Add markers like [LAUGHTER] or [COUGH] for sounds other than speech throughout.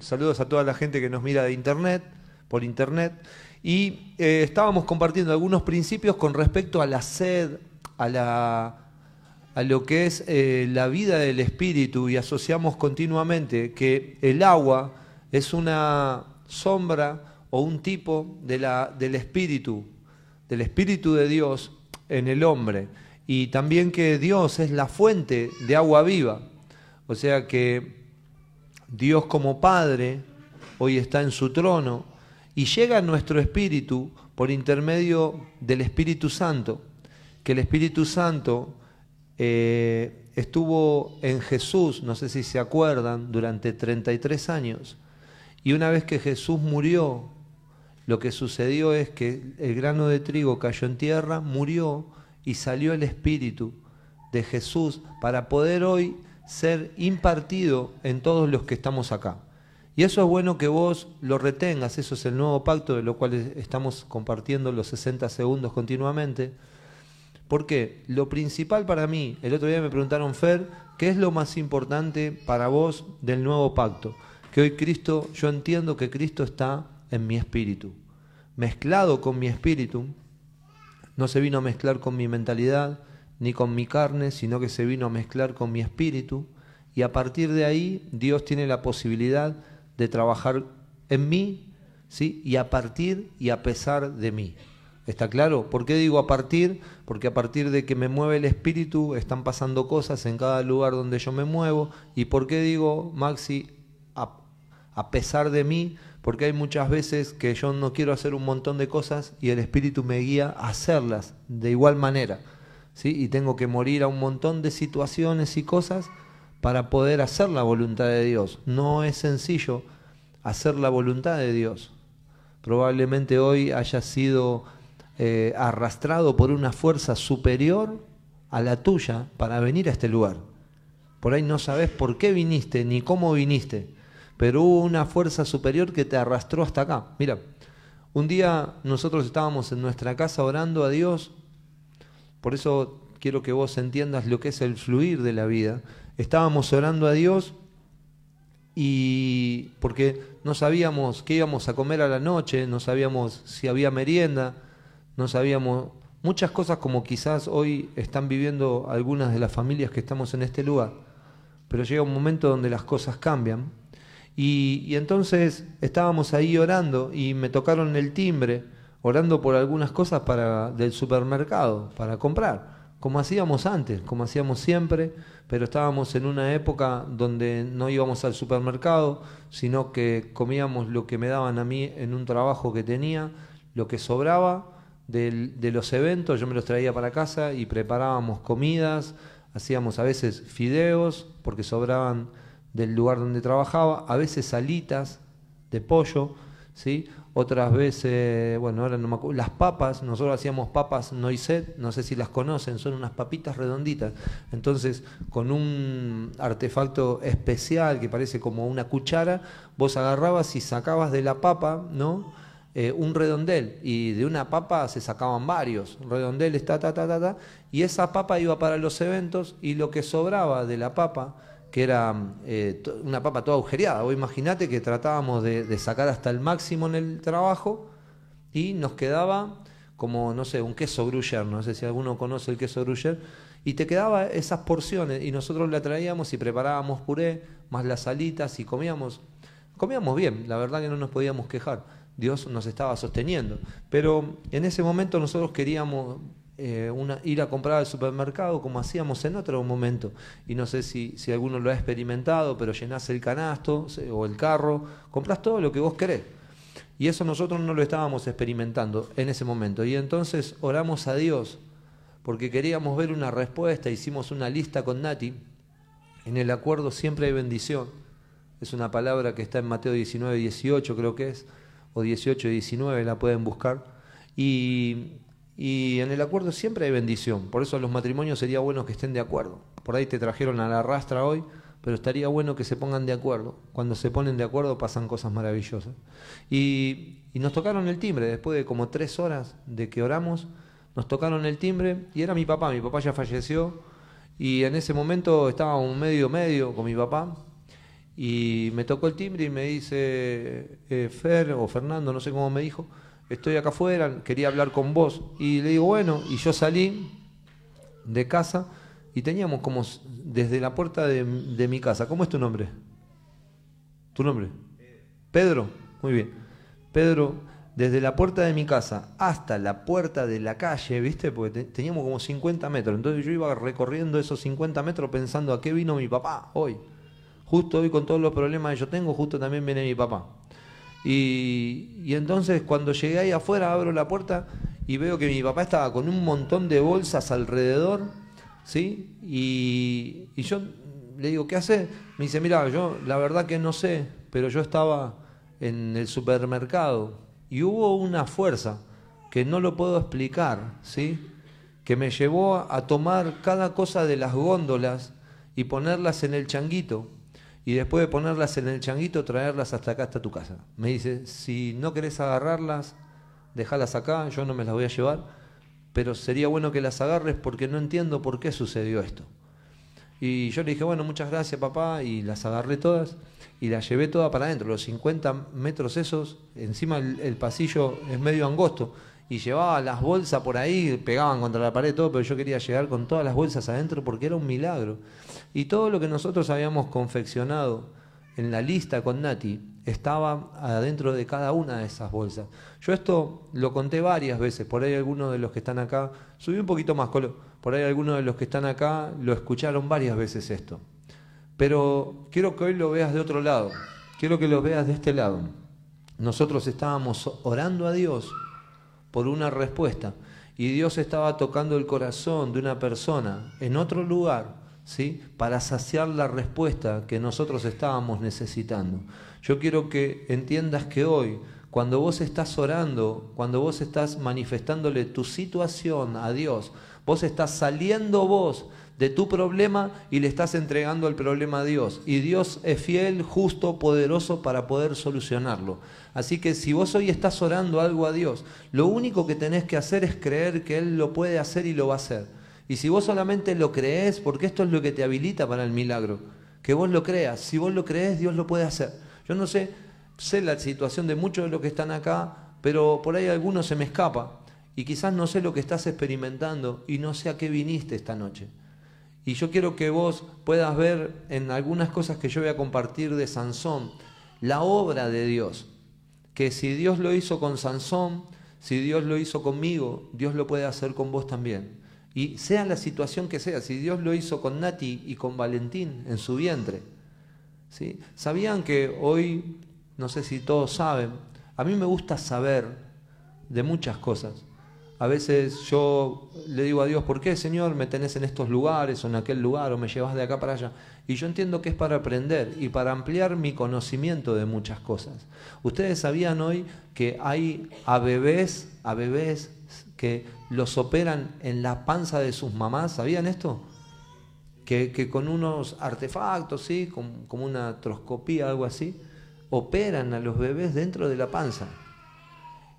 Saludos a toda la gente que nos mira de internet, por internet. Y eh, estábamos compartiendo algunos principios con respecto a la sed, a, lo que es eh, la vida del espíritu y asociamos continuamente que el agua es una sombra o un tipo de la, del espíritu, del espíritu de Dios en el hombre. Y también que Dios es la fuente de agua viva. O sea que Dios como Padre hoy está en su trono y llega a nuestro espíritu por intermedio del Espíritu Santo, que el Espíritu Santo eh, estuvo en Jesús, no sé si se acuerdan, durante 33 años. Y una vez que Jesús murió, lo que sucedió es que el grano de trigo cayó en tierra, murió y salió el Espíritu de Jesús para poder hoy ser impartido en todos los que estamos acá. Y eso es bueno que vos lo retengas, eso es el nuevo pacto de lo cual estamos compartiendo los 60 segundos continuamente. Porque lo principal para mí, el otro día me preguntaron, Fer, ¿qué es lo más importante para vos del nuevo pacto? Que hoy Cristo, yo entiendo que Cristo está en mi espíritu, mezclado con mi espíritu, no se vino a mezclar con mi mentalidad, ni con mi carne, sino que se vino a mezclar con mi espíritu. Y a partir de ahí Dios tiene la posibilidad de trabajar en mí, ¿sí? Y a partir y a pesar de mí. ¿Está claro? ¿Por qué digo a partir? Porque a partir de que me mueve el espíritu están pasando cosas en cada lugar donde yo me muevo. ¿Y por qué digo, Maxi, a, a pesar de mí? Porque hay muchas veces que yo no quiero hacer un montón de cosas y el espíritu me guía a hacerlas de igual manera y tengo que morir a un montón de situaciones y cosas para poder hacer la voluntad de Dios. No es sencillo hacer la voluntad de Dios. Probablemente hoy haya sido eh, arrastrado por una fuerza superior a la tuya para venir a este lugar. Por ahí no sabes por qué viniste ni cómo viniste, pero hubo una fuerza superior que te arrastró hasta acá. Mira, un día nosotros estábamos en nuestra casa orando a Dios por eso quiero que vos entiendas lo que es el fluir de la vida. Estábamos orando a Dios y porque no sabíamos qué íbamos a comer a la noche, no sabíamos si había merienda, no sabíamos muchas cosas como quizás hoy están viviendo algunas de las familias que estamos en este lugar. Pero llega un momento donde las cosas cambian. Y, y entonces estábamos ahí orando y me tocaron el timbre orando por algunas cosas para, del supermercado, para comprar, como hacíamos antes, como hacíamos siempre, pero estábamos en una época donde no íbamos al supermercado, sino que comíamos lo que me daban a mí en un trabajo que tenía, lo que sobraba de los eventos, yo me los traía para casa y preparábamos comidas, hacíamos a veces fideos, porque sobraban del lugar donde trabajaba, a veces salitas de pollo, ¿sí? Otras veces, bueno, ahora no me acuerdo, las papas, nosotros hacíamos papas noiset, no sé si las conocen, son unas papitas redonditas. Entonces, con un artefacto especial que parece como una cuchara, vos agarrabas y sacabas de la papa, ¿no? Eh, un redondel y de una papa se sacaban varios redondeles, ta, ta, ta, ta, ta, y esa papa iba para los eventos y lo que sobraba de la papa que era eh, una papa toda agujereada. Vos imaginate que tratábamos de, sacar hasta el máximo en el trabajo y nos quedaba como, no sé, un queso gruyère, no sé si alguno conoce el queso gruyère, y te quedaba esas porciones y nosotros la traíamos y preparábamos puré, más las salitas y comíamos, comíamos bien, la verdad que no nos podíamos quejar. Dios nos estaba sosteniendo. Pero en ese momento nosotros queríamos eh, ir a comprar al supermercado como hacíamos en otro momento. Y no sé si, si alguno lo ha experimentado, pero llenás el canasto o el carro, compras todo lo que vos querés. Y eso nosotros no lo estábamos experimentando en ese momento. Y entonces oramos a Dios porque queríamos ver una respuesta, hicimos una lista con Nati. En el acuerdo siempre hay bendición. Es una palabra que está en Mateo 19, 18 creo que es, o 18, 19, la pueden buscar. Y y en el acuerdo siempre hay bendición. Por eso los matrimonios sería bueno que estén de acuerdo. Por ahí te trajeron a la rastra hoy, pero estaría bueno que se pongan de acuerdo. Cuando se ponen de acuerdo pasan cosas maravillosas. Y, nos tocaron el timbre, después de como tres horas de que oramos, nos tocaron el timbre y era mi papá. Mi papá ya falleció y en ese momento estábamos medio medio con mi papá Y me tocó el timbre y me dice, eh, Fer o Fernando, no sé cómo me dijo, estoy acá afuera, quería hablar con vos. Y le digo, bueno, y yo salí de casa y teníamos como desde la puerta de, de mi casa, ¿cómo es tu nombre? ¿Tu nombre? Pedro, muy bien. Pedro, desde la puerta de mi casa hasta la puerta de la calle, ¿viste? Porque teníamos como 50 metros. Entonces yo iba recorriendo esos 50 metros pensando a qué vino mi papá hoy. Justo hoy con todos los problemas que yo tengo, justo también viene mi papá. Y, entonces cuando llegué ahí afuera, abro la puerta y veo que mi papá estaba con un montón de bolsas alrededor, ¿sí? Y, y yo le digo, ¿qué hace? Me dice, mira, yo la verdad que no sé, pero yo estaba en el supermercado y hubo una fuerza que no lo puedo explicar, ¿sí? que me llevó a tomar cada cosa de las góndolas y ponerlas en el changuito. Y después de ponerlas en el changuito, traerlas hasta acá, hasta tu casa. Me dice, si no querés agarrarlas, déjalas acá, yo no me las voy a llevar, pero sería bueno que las agarres porque no entiendo por qué sucedió esto. Y yo le dije, bueno, muchas gracias papá, y las agarré todas y las llevé todas para adentro, los 50 metros esos, encima el, pasillo es medio angosto, y llevaba las bolsas por ahí, pegaban contra la pared todo, pero yo quería llegar con todas las bolsas adentro porque era un milagro. Y todo lo que nosotros habíamos confeccionado en la lista con Nati estaba adentro de cada una de esas bolsas. Yo esto lo conté varias veces, por ahí algunos de los que están acá, subí un poquito más, por ahí algunos de los que están acá lo escucharon varias veces esto. Pero quiero que hoy lo veas de otro lado, quiero que lo veas de este lado. Nosotros estábamos orando a Dios por una respuesta y Dios estaba tocando el corazón de una persona en otro lugar, ¿sí? Para saciar la respuesta que nosotros estábamos necesitando. Yo quiero que entiendas que hoy cuando vos estás orando, cuando vos estás manifestándole tu situación a Dios, vos estás saliendo vos de tu problema y le estás entregando el problema a Dios. Y Dios es fiel, justo, poderoso para poder solucionarlo. Así que si vos hoy estás orando algo a Dios, lo único que tenés que hacer es creer que Él lo puede hacer y lo va a hacer. Y si vos solamente lo crees, porque esto es lo que te habilita para el milagro, que vos lo creas. Si vos lo crees, Dios lo puede hacer. Yo no sé, sé la situación de muchos de los que están acá, pero por ahí alguno se me escapa. Y quizás no sé lo que estás experimentando y no sé a qué viniste esta noche. Y yo quiero que vos puedas ver en algunas cosas que yo voy a compartir de Sansón, la obra de Dios. Que si Dios lo hizo con Sansón, si Dios lo hizo conmigo, Dios lo puede hacer con vos también. Y sea la situación que sea, si Dios lo hizo con Nati y con Valentín en su vientre. ¿sí? ¿Sabían que hoy, no sé si todos saben, a mí me gusta saber de muchas cosas. A veces yo le digo a Dios, ¿por qué Señor me tenés en estos lugares o en aquel lugar o me llevas de acá para allá? Y yo entiendo que es para aprender y para ampliar mi conocimiento de muchas cosas. Ustedes sabían hoy que hay a bebés, a bebés que los operan en la panza de sus mamás, ¿sabían esto? Que, con unos artefactos, ¿sí? como, como una troscopía, algo así, operan a los bebés dentro de la panza.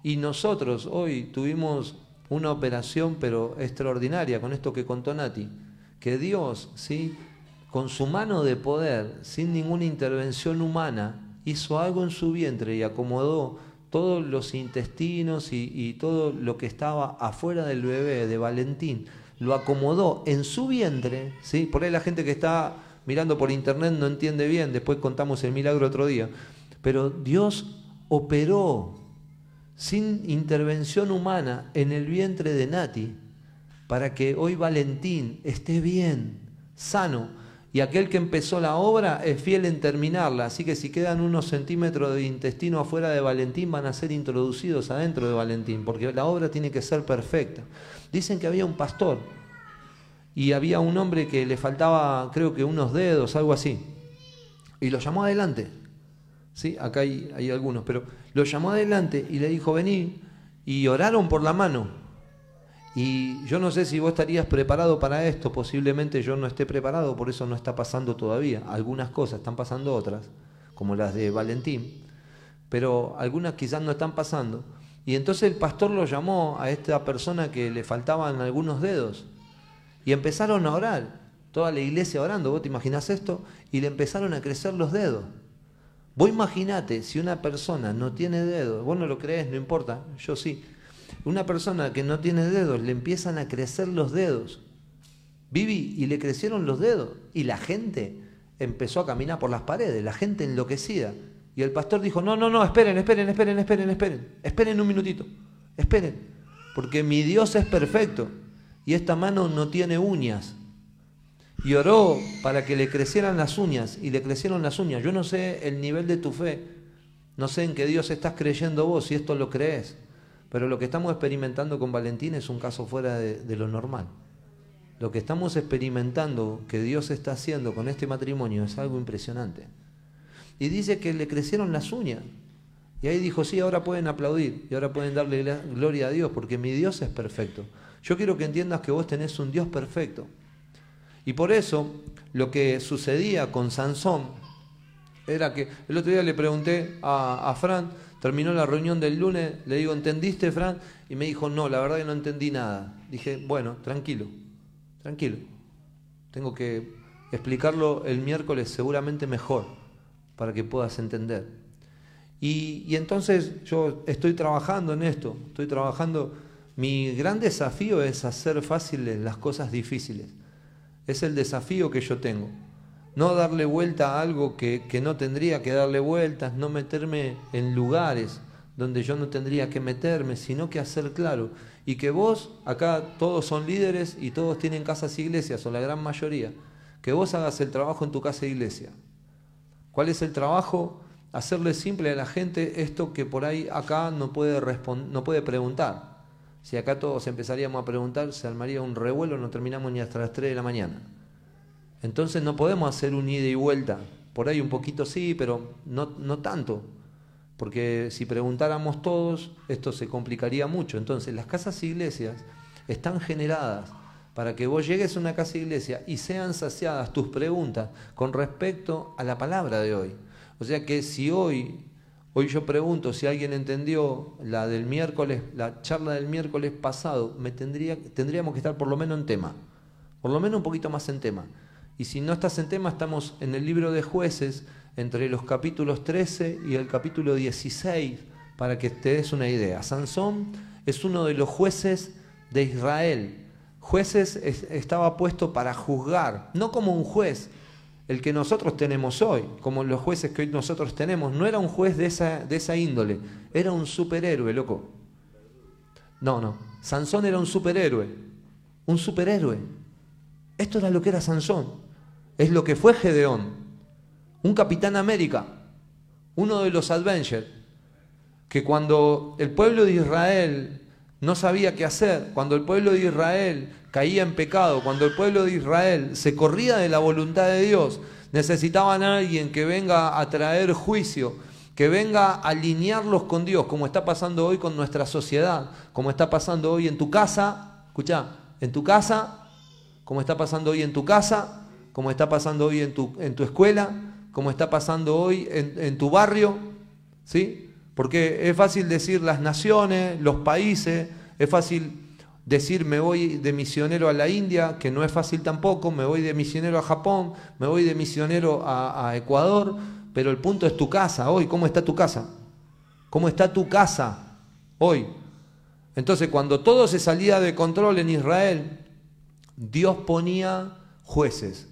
Y nosotros hoy tuvimos una operación pero extraordinaria con esto que contó Nati, que Dios, ¿sí? con su mano de poder, sin ninguna intervención humana, hizo algo en su vientre y acomodó todos los intestinos y, todo lo que estaba afuera del bebé de Valentín, lo acomodó en su vientre, ¿sí? por ahí la gente que está mirando por internet no entiende bien, después contamos el milagro otro día, pero Dios operó sin intervención humana en el vientre de Nati, para que hoy Valentín esté bien, sano, y aquel que empezó la obra es fiel en terminarla, así que si quedan unos centímetros de intestino afuera de Valentín van a ser introducidos adentro de Valentín, porque la obra tiene que ser perfecta. Dicen que había un pastor y había un hombre que le faltaba creo que unos dedos, algo así, y lo llamó adelante ¿sí? Acá hay, algunos, pero lo llamó adelante y le dijo, vení, y oraron por la mano. Y yo no sé si vos estarías preparado para esto, posiblemente yo no esté preparado, por eso no está pasando todavía. Algunas cosas están pasando otras, como las de Valentín, pero algunas quizás no están pasando. Y entonces el pastor lo llamó a esta persona que le faltaban algunos dedos y empezaron a orar toda la iglesia orando, vos te imaginás esto, y le empezaron a crecer los dedos. Vos imaginate si una persona no tiene dedos, vos no lo crees, no importa, yo sí. Una persona que no tiene dedos, le empiezan a crecer los dedos. Vivi, y le crecieron los dedos. Y la gente empezó a caminar por las paredes, la gente enloquecida. Y el pastor dijo, no, no, no, esperen, esperen, esperen, esperen, esperen, esperen un minutito, esperen, porque mi Dios es perfecto y esta mano no tiene uñas. Y oró para que le crecieran las uñas y le crecieron las uñas. Yo no sé el nivel de tu fe, no sé en qué Dios estás creyendo vos, si esto lo crees, pero lo que estamos experimentando con Valentín es un caso fuera de, lo normal. Lo que estamos experimentando que Dios está haciendo con este matrimonio es algo impresionante. Y dice que le crecieron las uñas. Y ahí dijo, sí, ahora pueden aplaudir y ahora pueden darle gloria a Dios porque mi Dios es perfecto. Yo quiero que entiendas que vos tenés un Dios perfecto. Y por eso lo que sucedía con Sansón era que el otro día le pregunté a, a Fran, terminó la reunión del lunes, le digo, ¿entendiste Fran? Y me dijo, no, la verdad que no entendí nada. Dije, bueno, tranquilo, tranquilo. Tengo que explicarlo el miércoles seguramente mejor para que puedas entender. Y, entonces yo estoy trabajando en esto, estoy trabajando, mi gran desafío es hacer fáciles las cosas difíciles. Es el desafío que yo tengo. No darle vuelta a algo que, que no tendría que darle vueltas, no meterme en lugares donde yo no tendría que meterme, sino que hacer claro. Y que vos, acá todos son líderes y todos tienen casas e iglesias, o la gran mayoría, que vos hagas el trabajo en tu casa e iglesia ¿Cuál es el trabajo? Hacerle simple a la gente esto que por ahí acá no puede, no puede preguntar. Si acá todos empezaríamos a preguntar, se armaría un revuelo, no terminamos ni hasta las 3 de la mañana. Entonces no podemos hacer un ida y vuelta. Por ahí un poquito sí, pero no, no tanto. Porque si preguntáramos todos, esto se complicaría mucho. Entonces las casas iglesias están generadas para que vos llegues a una casa iglesia y sean saciadas tus preguntas con respecto a la palabra de hoy. O sea que si hoy, hoy yo pregunto si alguien entendió la del miércoles, la charla del miércoles pasado, me tendría, tendríamos que estar por lo menos en tema, por lo menos un poquito más en tema. Y si no estás en tema, estamos en el libro de jueces, entre los capítulos 13 y el capítulo 16, para que te des una idea. Sansón es uno de los jueces de Israel Jueces estaba puesto para juzgar, no como un juez, el que nosotros tenemos hoy, como los jueces que hoy nosotros tenemos, no era un juez de esa, de esa índole, era un superhéroe, loco. No, no, Sansón era un superhéroe, un superhéroe. Esto era lo que era Sansón, es lo que fue Gedeón, un capitán América, uno de los Avengers, que cuando el pueblo de Israel no sabía qué hacer. Cuando el pueblo de Israel caía en pecado, cuando el pueblo de Israel se corría de la voluntad de Dios, necesitaban a alguien que venga a traer juicio, que venga a alinearlos con Dios, como está pasando hoy con nuestra sociedad, como está pasando hoy en tu casa, escucha, en tu casa, como está pasando hoy en tu casa, como está pasando hoy en tu, en tu escuela, como está pasando hoy en, tu barrio, ¿sí? Porque es fácil decir las naciones, los países, es fácil decir me voy de misionero a la India, que no es fácil tampoco, me voy de misionero a Japón, me voy de misionero a, Ecuador, pero el punto es tu casa hoy, ¿cómo está tu casa? ¿Cómo está tu casa hoy? Entonces cuando todo se salía de control en Israel, Dios ponía jueces,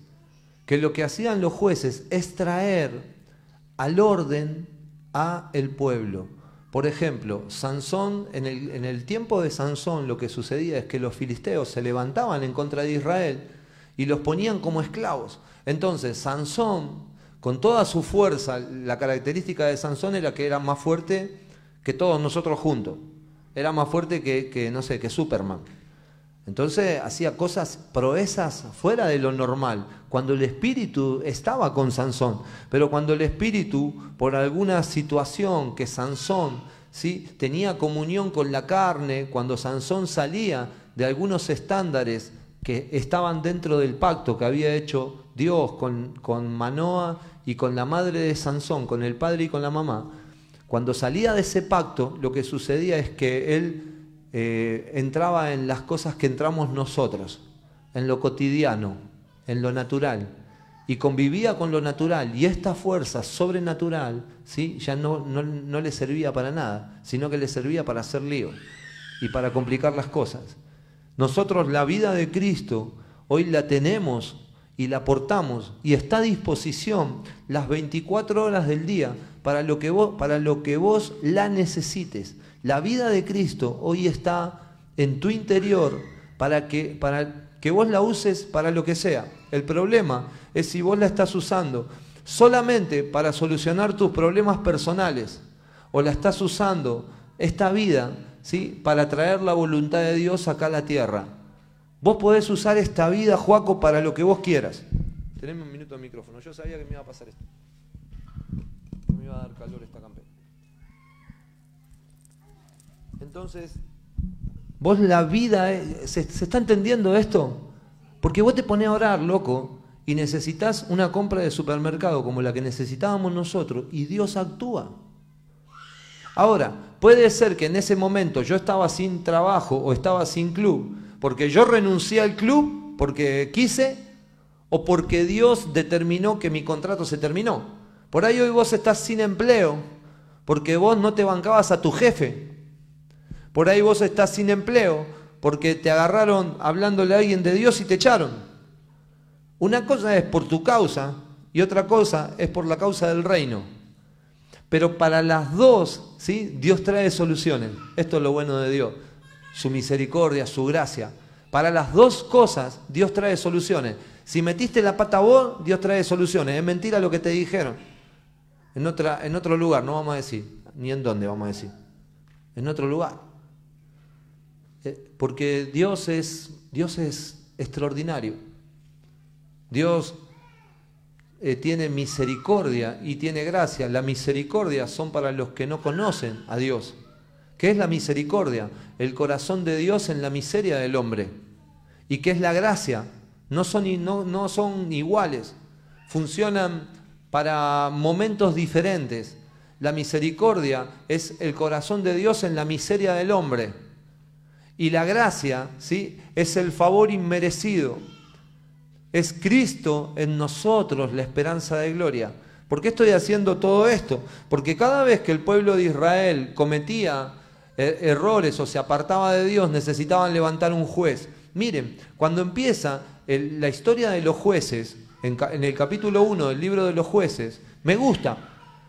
que lo que hacían los jueces es traer al orden a el pueblo. Por ejemplo, Sansón, en el, en el tiempo de Sansón lo que sucedía es que los filisteos se levantaban en contra de Israel y los ponían como esclavos. Entonces, Sansón, con toda su fuerza, la característica de Sansón era que era más fuerte que todos nosotros juntos. Era más fuerte que, que no sé, que Superman. Entonces hacía cosas, proezas fuera de lo normal, cuando el espíritu estaba con Sansón. Pero cuando el espíritu, por alguna situación que Sansón ¿sí? tenía comunión con la carne, cuando Sansón salía de algunos estándares que estaban dentro del pacto que había hecho Dios con, con Manoa y con la madre de Sansón, con el padre y con la mamá, cuando salía de ese pacto, lo que sucedía es que él eh, entraba en las cosas que entramos nosotros, en lo cotidiano, en lo natural. y convivía con lo natural y esta fuerza sobrenatural ¿sí? ya no, no, le servía para nada, sino que le servía para hacer lío y para complicar las cosas. Nosotros la vida de Cristo hoy la tenemos y la portamos y está a disposición las 24 horas del día para lo que vos, para lo que vos la necesites. La vida de Cristo hoy está en tu interior para que, para que vos la uses para lo que sea. El problema es si vos la estás usando solamente para solucionar tus problemas personales o la estás usando esta vida ¿sí? para traer la voluntad de Dios acá a la tierra. Vos podés usar esta vida, Juaco, para lo que vos quieras. Teneme un minuto de micrófono. Yo sabía que me iba a pasar esto. Me iba a dar calor esta Entonces, vos la vida, eh, ¿se, ¿se está entendiendo esto? Porque vos te pones a orar, loco, y necesitas una compra de supermercado como la que necesitábamos nosotros y Dios actúa. Ahora, puede ser que en ese momento yo estaba sin trabajo o estaba sin club porque yo renuncié al club porque quise o porque Dios determinó que mi contrato se terminó. Por ahí hoy vos estás sin empleo porque vos no te bancabas a tu jefe. Por ahí vos estás sin empleo porque te agarraron hablándole a alguien de Dios y te echaron. Una cosa es por tu causa y otra cosa es por la causa del reino. Pero para las dos, ¿sí? Dios trae soluciones. Esto es lo bueno de Dios. Su misericordia, su gracia. Para las dos cosas, Dios trae soluciones. Si metiste la pata vos, Dios trae soluciones. Es mentira lo que te dijeron. En, en otro lugar, no vamos a decir. Ni en dónde vamos a decir. En otro lugar. Eh, porque Dios es, Dios es extraordinario. Dios eh, tiene misericordia y tiene gracia. La misericordia son para los que no conocen a Dios. ¿Qué es la misericordia? El corazón de Dios en la miseria del hombre. ¿Y qué es la gracia? No son, no, no son iguales, funcionan para momentos diferentes. La misericordia es el corazón de Dios en la miseria del hombre. Y la gracia ¿sí? es el favor inmerecido es Cristo en nosotros la esperanza de gloria. ¿Por qué estoy haciendo todo esto? Porque cada vez que el pueblo de Israel cometía eh, errores o se apartaba de Dios, necesitaban levantar un juez. Miren, cuando empieza la historia de los jueces, en, el capítulo 1 del libro de los jueces, me gusta,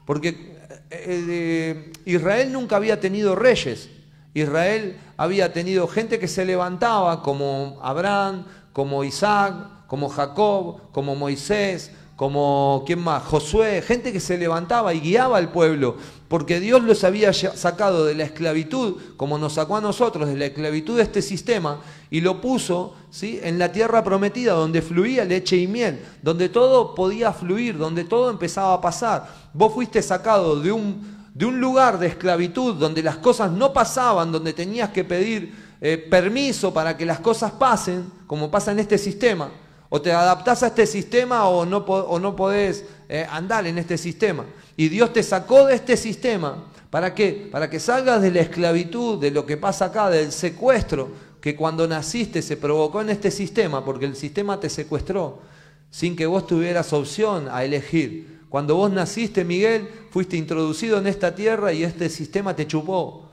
porque eh, eh, Israel nunca había tenido reyes. Israel había tenido gente que se levantaba como Abraham, como Isaac, como Jacob, como Moisés, como quién más, Josué, gente que se levantaba y guiaba al pueblo, porque Dios los había sacado de la esclavitud, como nos sacó a nosotros, de la esclavitud de este sistema, y lo puso ¿sí? en la tierra prometida, donde fluía leche y miel, donde todo podía fluir, donde todo empezaba a pasar. Vos fuiste sacado de un, de un lugar de esclavitud, donde las cosas no pasaban, donde tenías que pedir eh, permiso para que las cosas pasen, como pasa en este sistema o te adaptás a este sistema o no, o podés eh, andar en este sistema. Y Dios te sacó de este sistema. ¿Para qué? Para que salgas de la esclavitud, de lo que pasa acá, del secuestro que cuando naciste se provocó en este sistema, porque el sistema te secuestró sin que vos tuvieras opción a elegir. Cuando vos naciste, Miguel, fuiste introducido en esta tierra y este sistema te chupó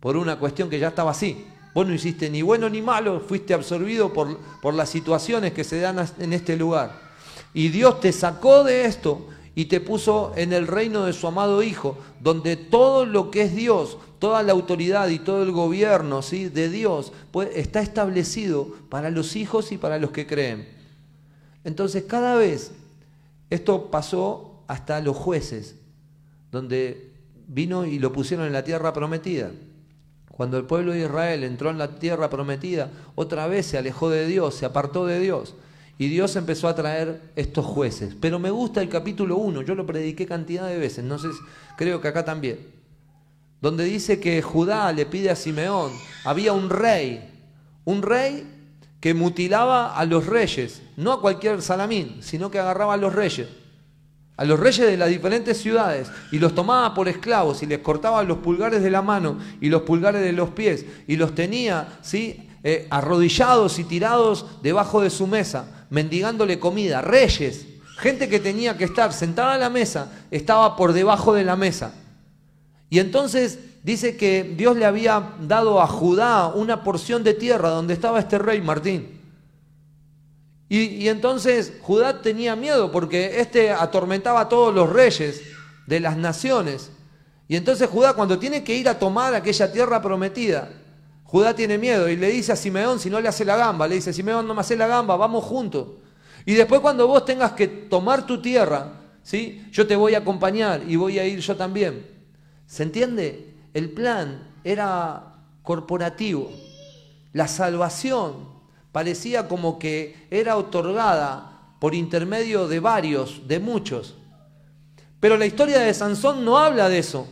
por una cuestión que ya estaba así. Vos no hiciste ni bueno ni malo, fuiste absorbido por, por las situaciones que se dan en este lugar. Y Dios te sacó de esto y te puso en el reino de su amado Hijo, donde todo lo que es Dios, toda la autoridad y todo el gobierno ¿sí? de Dios pues, está establecido para los hijos y para los que creen. Entonces cada vez esto pasó hasta los jueces, donde vino y lo pusieron en la tierra prometida. Cuando el pueblo de Israel entró en la tierra prometida, otra vez se alejó de Dios, se apartó de Dios. Y Dios empezó a traer estos jueces. Pero me gusta el capítulo 1, yo lo prediqué cantidad de veces, sé, creo que acá también. Donde dice que Judá le pide a Simeón, había un rey, un rey que mutilaba a los reyes, no a cualquier salamín, sino que agarraba a los reyes a los reyes de las diferentes ciudades y los tomaba por esclavos y les cortaba los pulgares de la mano y los pulgares de los pies y los tenía ¿sí? Eh, arrodillados y tirados debajo de su mesa, mendigándole comida. Reyes, Gente que tenía que estar sentada a la mesa estaba por debajo de la mesa. Y entonces dice que Dios le había dado a Judá una porción de tierra donde estaba este rey Martín. Y, entonces Judá tenía miedo porque este atormentaba a todos los reyes de las naciones. Y entonces Judá cuando tiene que ir a tomar aquella tierra prometida, Judá tiene miedo y le dice a Simeón, si no le hace la gamba, le dice, Simeón, no me hace la gamba, vamos juntos. Y después cuando vos tengas que tomar tu tierra, ¿sí? yo te voy a acompañar y voy a ir yo también. ¿Se entiende? El plan era corporativo. La salvación parecía como que era otorgada por intermedio de varios, de muchos. Pero la historia de Sansón no habla de eso.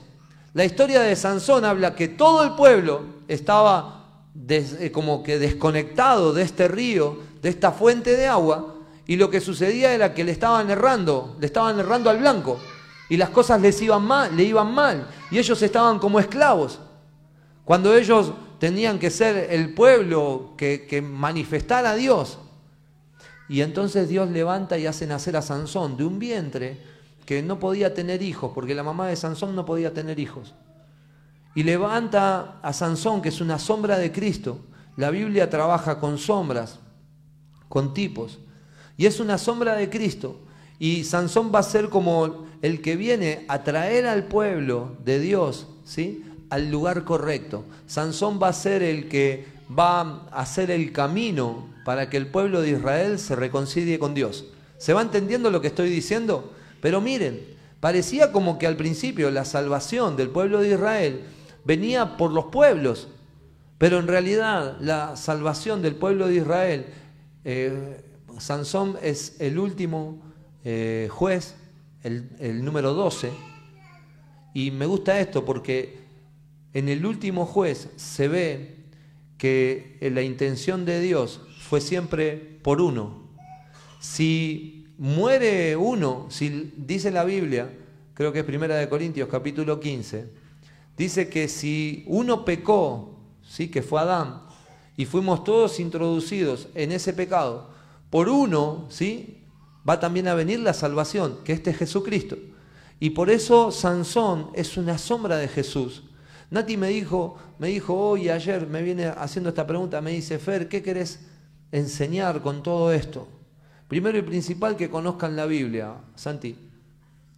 La historia de Sansón habla que todo el pueblo estaba eh, como que desconectado de este río, de esta fuente de agua, y lo que sucedía era que le estaban errando, le estaban errando al blanco, y las cosas les iban mal, le iban mal, y ellos estaban como esclavos. Cuando ellos tenían que ser el pueblo que, que manifestara a Dios. Y entonces Dios levanta y hace nacer a Sansón de un vientre que no podía tener hijos, porque la mamá de Sansón no podía tener hijos. Y levanta a Sansón, que es una sombra de Cristo. La Biblia trabaja con sombras, con tipos. Y es una sombra de Cristo. Y Sansón va a ser como el que viene a traer al pueblo de Dios, ¿sí? Al lugar correcto. Sansón va a ser el que va a hacer el camino para que el pueblo de Israel se reconcilie con Dios. ¿Se va entendiendo lo que estoy diciendo? Pero miren, parecía como que al principio la salvación del pueblo de Israel venía por los pueblos, pero en realidad la salvación del pueblo de Israel, eh, Sansón es el último eh, juez, el, el número 12, y me gusta esto porque en el último juez se ve que la intención de Dios fue siempre por uno. Si muere uno, si dice la Biblia, creo que es Primera de Corintios capítulo 15, dice que si uno pecó, sí, que fue Adán, y fuimos todos introducidos en ese pecado, por uno, ¿sí? Va también a venir la salvación, que este es Jesucristo. Y por eso Sansón es una sombra de Jesús. Nati me dijo, me dijo hoy, ayer, me viene haciendo esta pregunta, me dice, Fer, ¿qué querés enseñar con todo esto? Primero y principal, que conozcan la Biblia, Santi.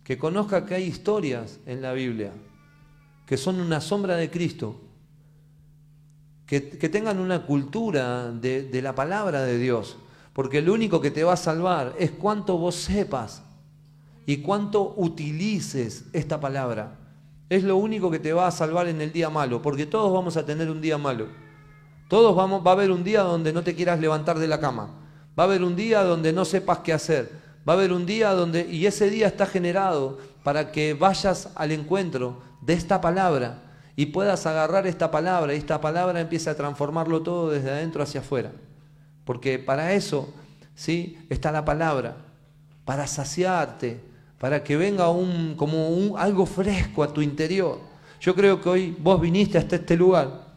Que conozca que hay historias en la Biblia que son una sombra de Cristo. Que, tengan una cultura de, de la palabra de Dios. Porque lo único que te va a salvar es cuánto vos sepas y cuánto utilices esta palabra. Es lo único que te va a salvar en el día malo, porque todos vamos a tener un día malo. Todos vamos, va a haber un día donde no te quieras levantar de la cama. Va a haber un día donde no sepas qué hacer. Va a haber un día donde, y ese día está generado para que vayas al encuentro de esta palabra y puedas agarrar esta palabra y esta palabra empiece a transformarlo todo desde adentro hacia afuera. Porque para eso, ¿sí? Está la palabra, para saciarte, para que venga un, como un, algo fresco a tu interior. Yo creo que hoy vos viniste hasta este lugar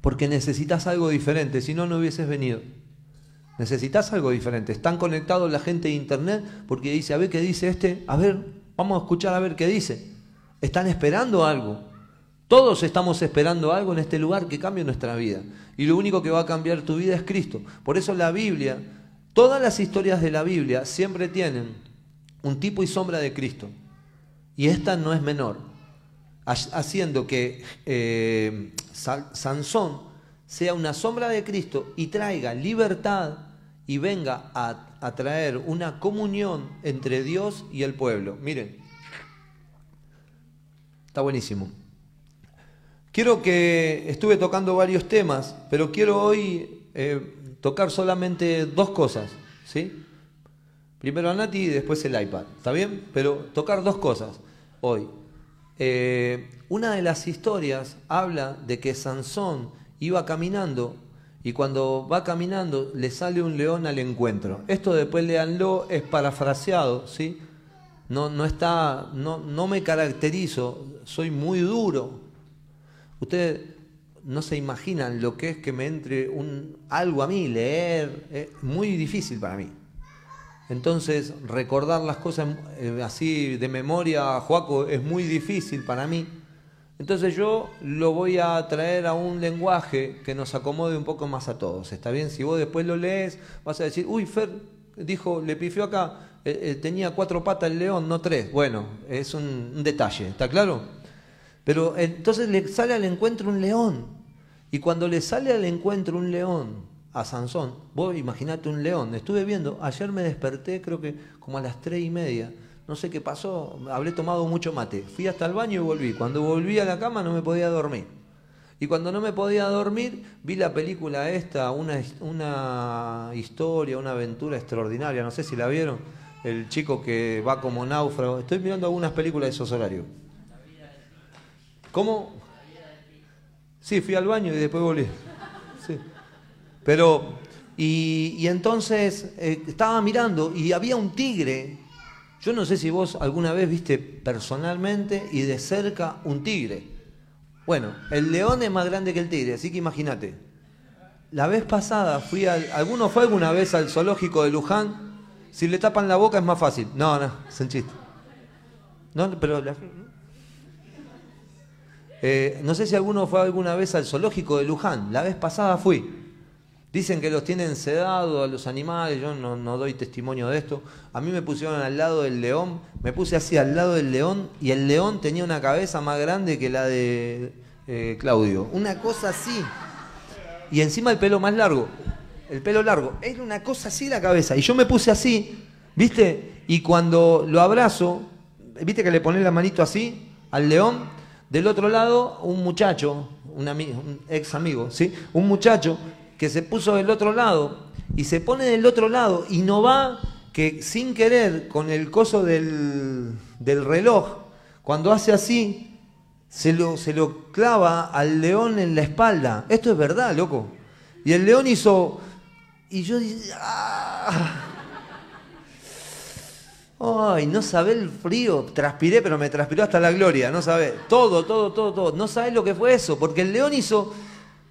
porque necesitas algo diferente, si no, no hubieses venido. Necesitas algo diferente. Están conectados la gente de internet porque dice, a ver qué dice este, a ver, vamos a escuchar a ver qué dice. Están esperando algo. Todos estamos esperando algo en este lugar que cambie nuestra vida. Y lo único que va a cambiar tu vida es Cristo. Por eso la Biblia, todas las historias de la Biblia siempre tienen un tipo y sombra de Cristo. Y esta no es menor. Haciendo que eh, Sansón sea una sombra de Cristo y traiga libertad y venga a, traer una comunión entre Dios y el pueblo. Miren, está buenísimo. Quiero que estuve tocando varios temas, pero quiero hoy eh, tocar solamente dos cosas, ¿sí? Primero a Nati y después el iPad, ¿está bien? Pero tocar dos cosas hoy. Eh, una de las historias habla de que Sansón iba caminando y cuando va caminando le sale un león al encuentro. Esto después leanlo, es parafraseado, ¿sí? No, no está, no, no me caracterizo, soy muy duro. Ustedes no se imaginan lo que es que me entre un, algo a mí, leer, es muy difícil para mí. Entonces, recordar las cosas eh, así de memoria, Joaco, es muy difícil para mí. Entonces yo lo voy a traer a un lenguaje que nos acomode un poco más a todos. ¿Está bien? Si vos después lo lees, vas a decir, uy, Fer dijo, le pifió acá, eh, eh, tenía cuatro patas el león, no tres. Bueno, es un, detalle, ¿está claro? Pero entonces le sale al encuentro un león. Y cuando le sale al encuentro un león a Sansón, vos imaginate un león. Estuve viendo, ayer me desperté creo que como a las tres y media no sé qué pasó, habré tomado mucho mate. Fui hasta el baño y volví. Cuando volví a la cama no me podía dormir. Y cuando no me podía dormir, vi la película esta, una, una historia, una aventura extraordinaria. No sé si la vieron. El chico que va como náufrago. Estoy mirando algunas películas de esos horarios. ¿Cómo? Sí, fui al baño y después volví. Pero, y, entonces eh, estaba mirando y había un tigre yo no sé si vos alguna vez viste personalmente y de cerca un tigre. Bueno, el león es más grande que el tigre, así que imagínate. La vez pasada fui al... ¿Alguno fue alguna vez al zoológico de Luján? Si le tapan la boca es más fácil. No, no, es un chiste. No, pero... Eh, no sé si alguno fue alguna vez al zoológico de Luján. La vez pasada fui. Dicen que los tienen sedados a los animales, yo no, doy testimonio de esto. A mí me pusieron al lado del león, me puse así al lado del león y el león tenía una cabeza más grande que la de eh, Claudio. Una cosa así. Y encima el pelo más largo. El pelo largo. Era una cosa así la cabeza. Y yo me puse así, ¿viste? Y cuando lo abrazo, ¿viste que le pones la manito así al león? Del otro lado, un muchacho, un, amigo, un ex amigo, ¿sí? Un muchacho que se puso del otro lado y se pone del otro lado y no va que sin querer con el coso del, reloj, cuando hace así, se lo, se lo clava al león en la espalda. Esto es verdad, loco. Y el león hizo... Y yo dije... ¡Ah! Ay, no sabe el frío. Transpiré, pero me transpiró hasta la gloria. No sabe. Todo, todo, todo, todo. No sabe lo que fue eso. Porque el león hizo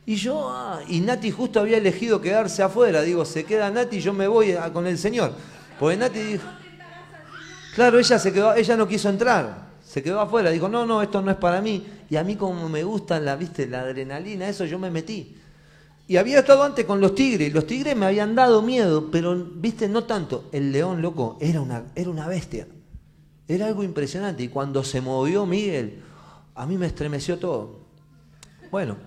y yo, ah, y Nati justo había elegido quedarse afuera. Digo, se queda Nati y yo me voy con el Señor. Porque Nati dijo, claro, ella se quedó, ella no quiso entrar, se quedó afuera. Dijo, no, no, esto no es para mí. Y a mí como me gusta la, viste, la adrenalina, eso yo me metí. Y había estado antes con los tigres. Los tigres me habían dado miedo, pero, viste, no tanto. El león, loco, era una, era una bestia. Era algo impresionante. Y cuando se movió Miguel, a mí me estremeció todo. Bueno,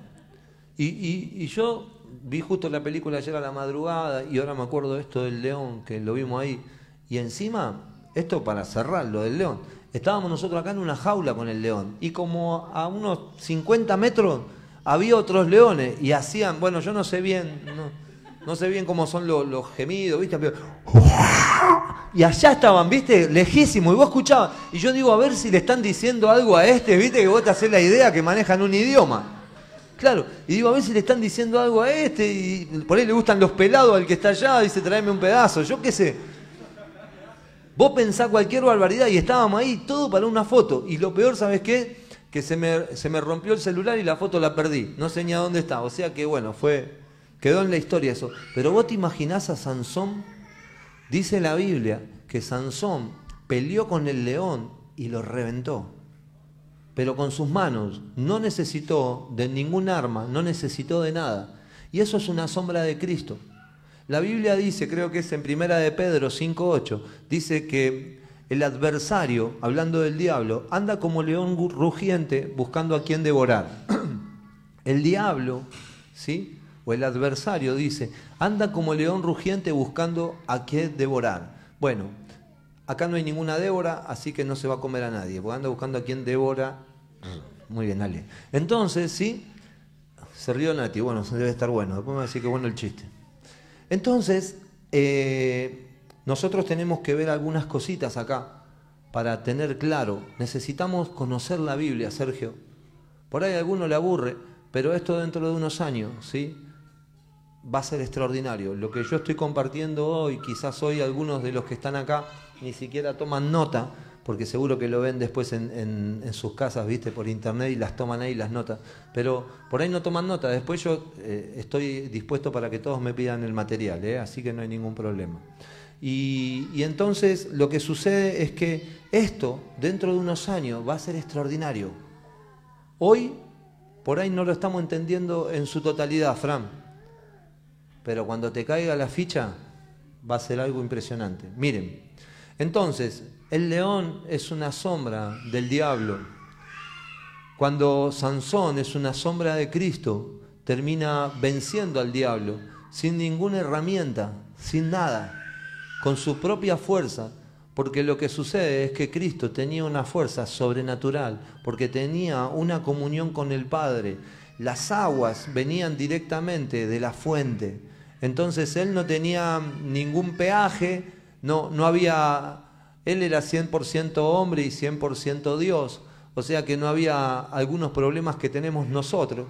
y, yo vi justo la película ayer a la madrugada y ahora me acuerdo esto del león, que lo vimos ahí. Y encima, esto para cerrar, lo del león. Estábamos nosotros acá en una jaula con el león y como a unos 50 metros había otros leones y hacían, bueno, yo no sé bien, no, sé bien cómo son los, gemidos, ¿viste? y allá estaban, ¿viste? Lejísimo, y vos escuchabas. Y yo digo, a ver si le están diciendo algo a este, ¿viste? Que vos te haces la idea que manejan un idioma. Claro, y digo, a ver si le están diciendo algo a este, y por ahí le gustan los pelados al que está allá, dice, tráeme un pedazo, yo qué sé. Vos pensás cualquier barbaridad y estábamos ahí todo para una foto. Y lo peor, ¿sabes qué? Que se me, se me rompió el celular y la foto la perdí. No sé ni a dónde está. O sea que bueno, fue. Quedó en la historia eso. Pero vos te imaginás a Sansón. Dice la Biblia que Sansón peleó con el león y lo reventó pero con sus manos. No necesitó de ningún arma, no necesitó de nada. Y eso es una sombra de Cristo. La Biblia dice, creo que es en Primera de Pedro 5.8, dice que el adversario, hablando del diablo, anda como león rugiente buscando a quien devorar. [CLEARS THROAT] el diablo, ¿sí? O el adversario dice, anda como león rugiente buscando a quien devorar. Bueno, Acá no hay ninguna Débora, así que no se va a comer a nadie, porque anda buscando a quien Débora. Muy bien, Ale. Entonces, sí, se rió Nati, bueno, debe estar bueno, después me va a decir que bueno el chiste. Entonces, eh, nosotros tenemos que ver algunas cositas acá para tener claro. Necesitamos conocer la Biblia, Sergio. Por ahí a alguno le aburre, pero esto dentro de unos años, ¿sí? Va a ser extraordinario. Lo que yo estoy compartiendo hoy, quizás hoy algunos de los que están acá ni siquiera toman nota, porque seguro que lo ven después en, sus casas, viste, por internet y las toman ahí las notas. Pero por ahí no toman nota. Después yo eh, estoy dispuesto para que todos me pidan el material, ¿eh? así que no hay ningún problema. Y, entonces lo que sucede es que esto dentro de unos años va a ser extraordinario. Hoy por ahí no lo estamos entendiendo en su totalidad, Fran. Pero cuando te caiga la ficha va a ser algo impresionante. Miren, entonces, el león es una sombra del diablo. Cuando Sansón es una sombra de Cristo, termina venciendo al diablo sin ninguna herramienta, sin nada, con su propia fuerza, porque lo que sucede es que Cristo tenía una fuerza sobrenatural, porque tenía una comunión con el Padre. Las aguas venían directamente de la fuente. Entonces él no tenía ningún peaje, no, no había, él era 100% hombre y 100% Dios. O sea que no había algunos problemas que tenemos nosotros.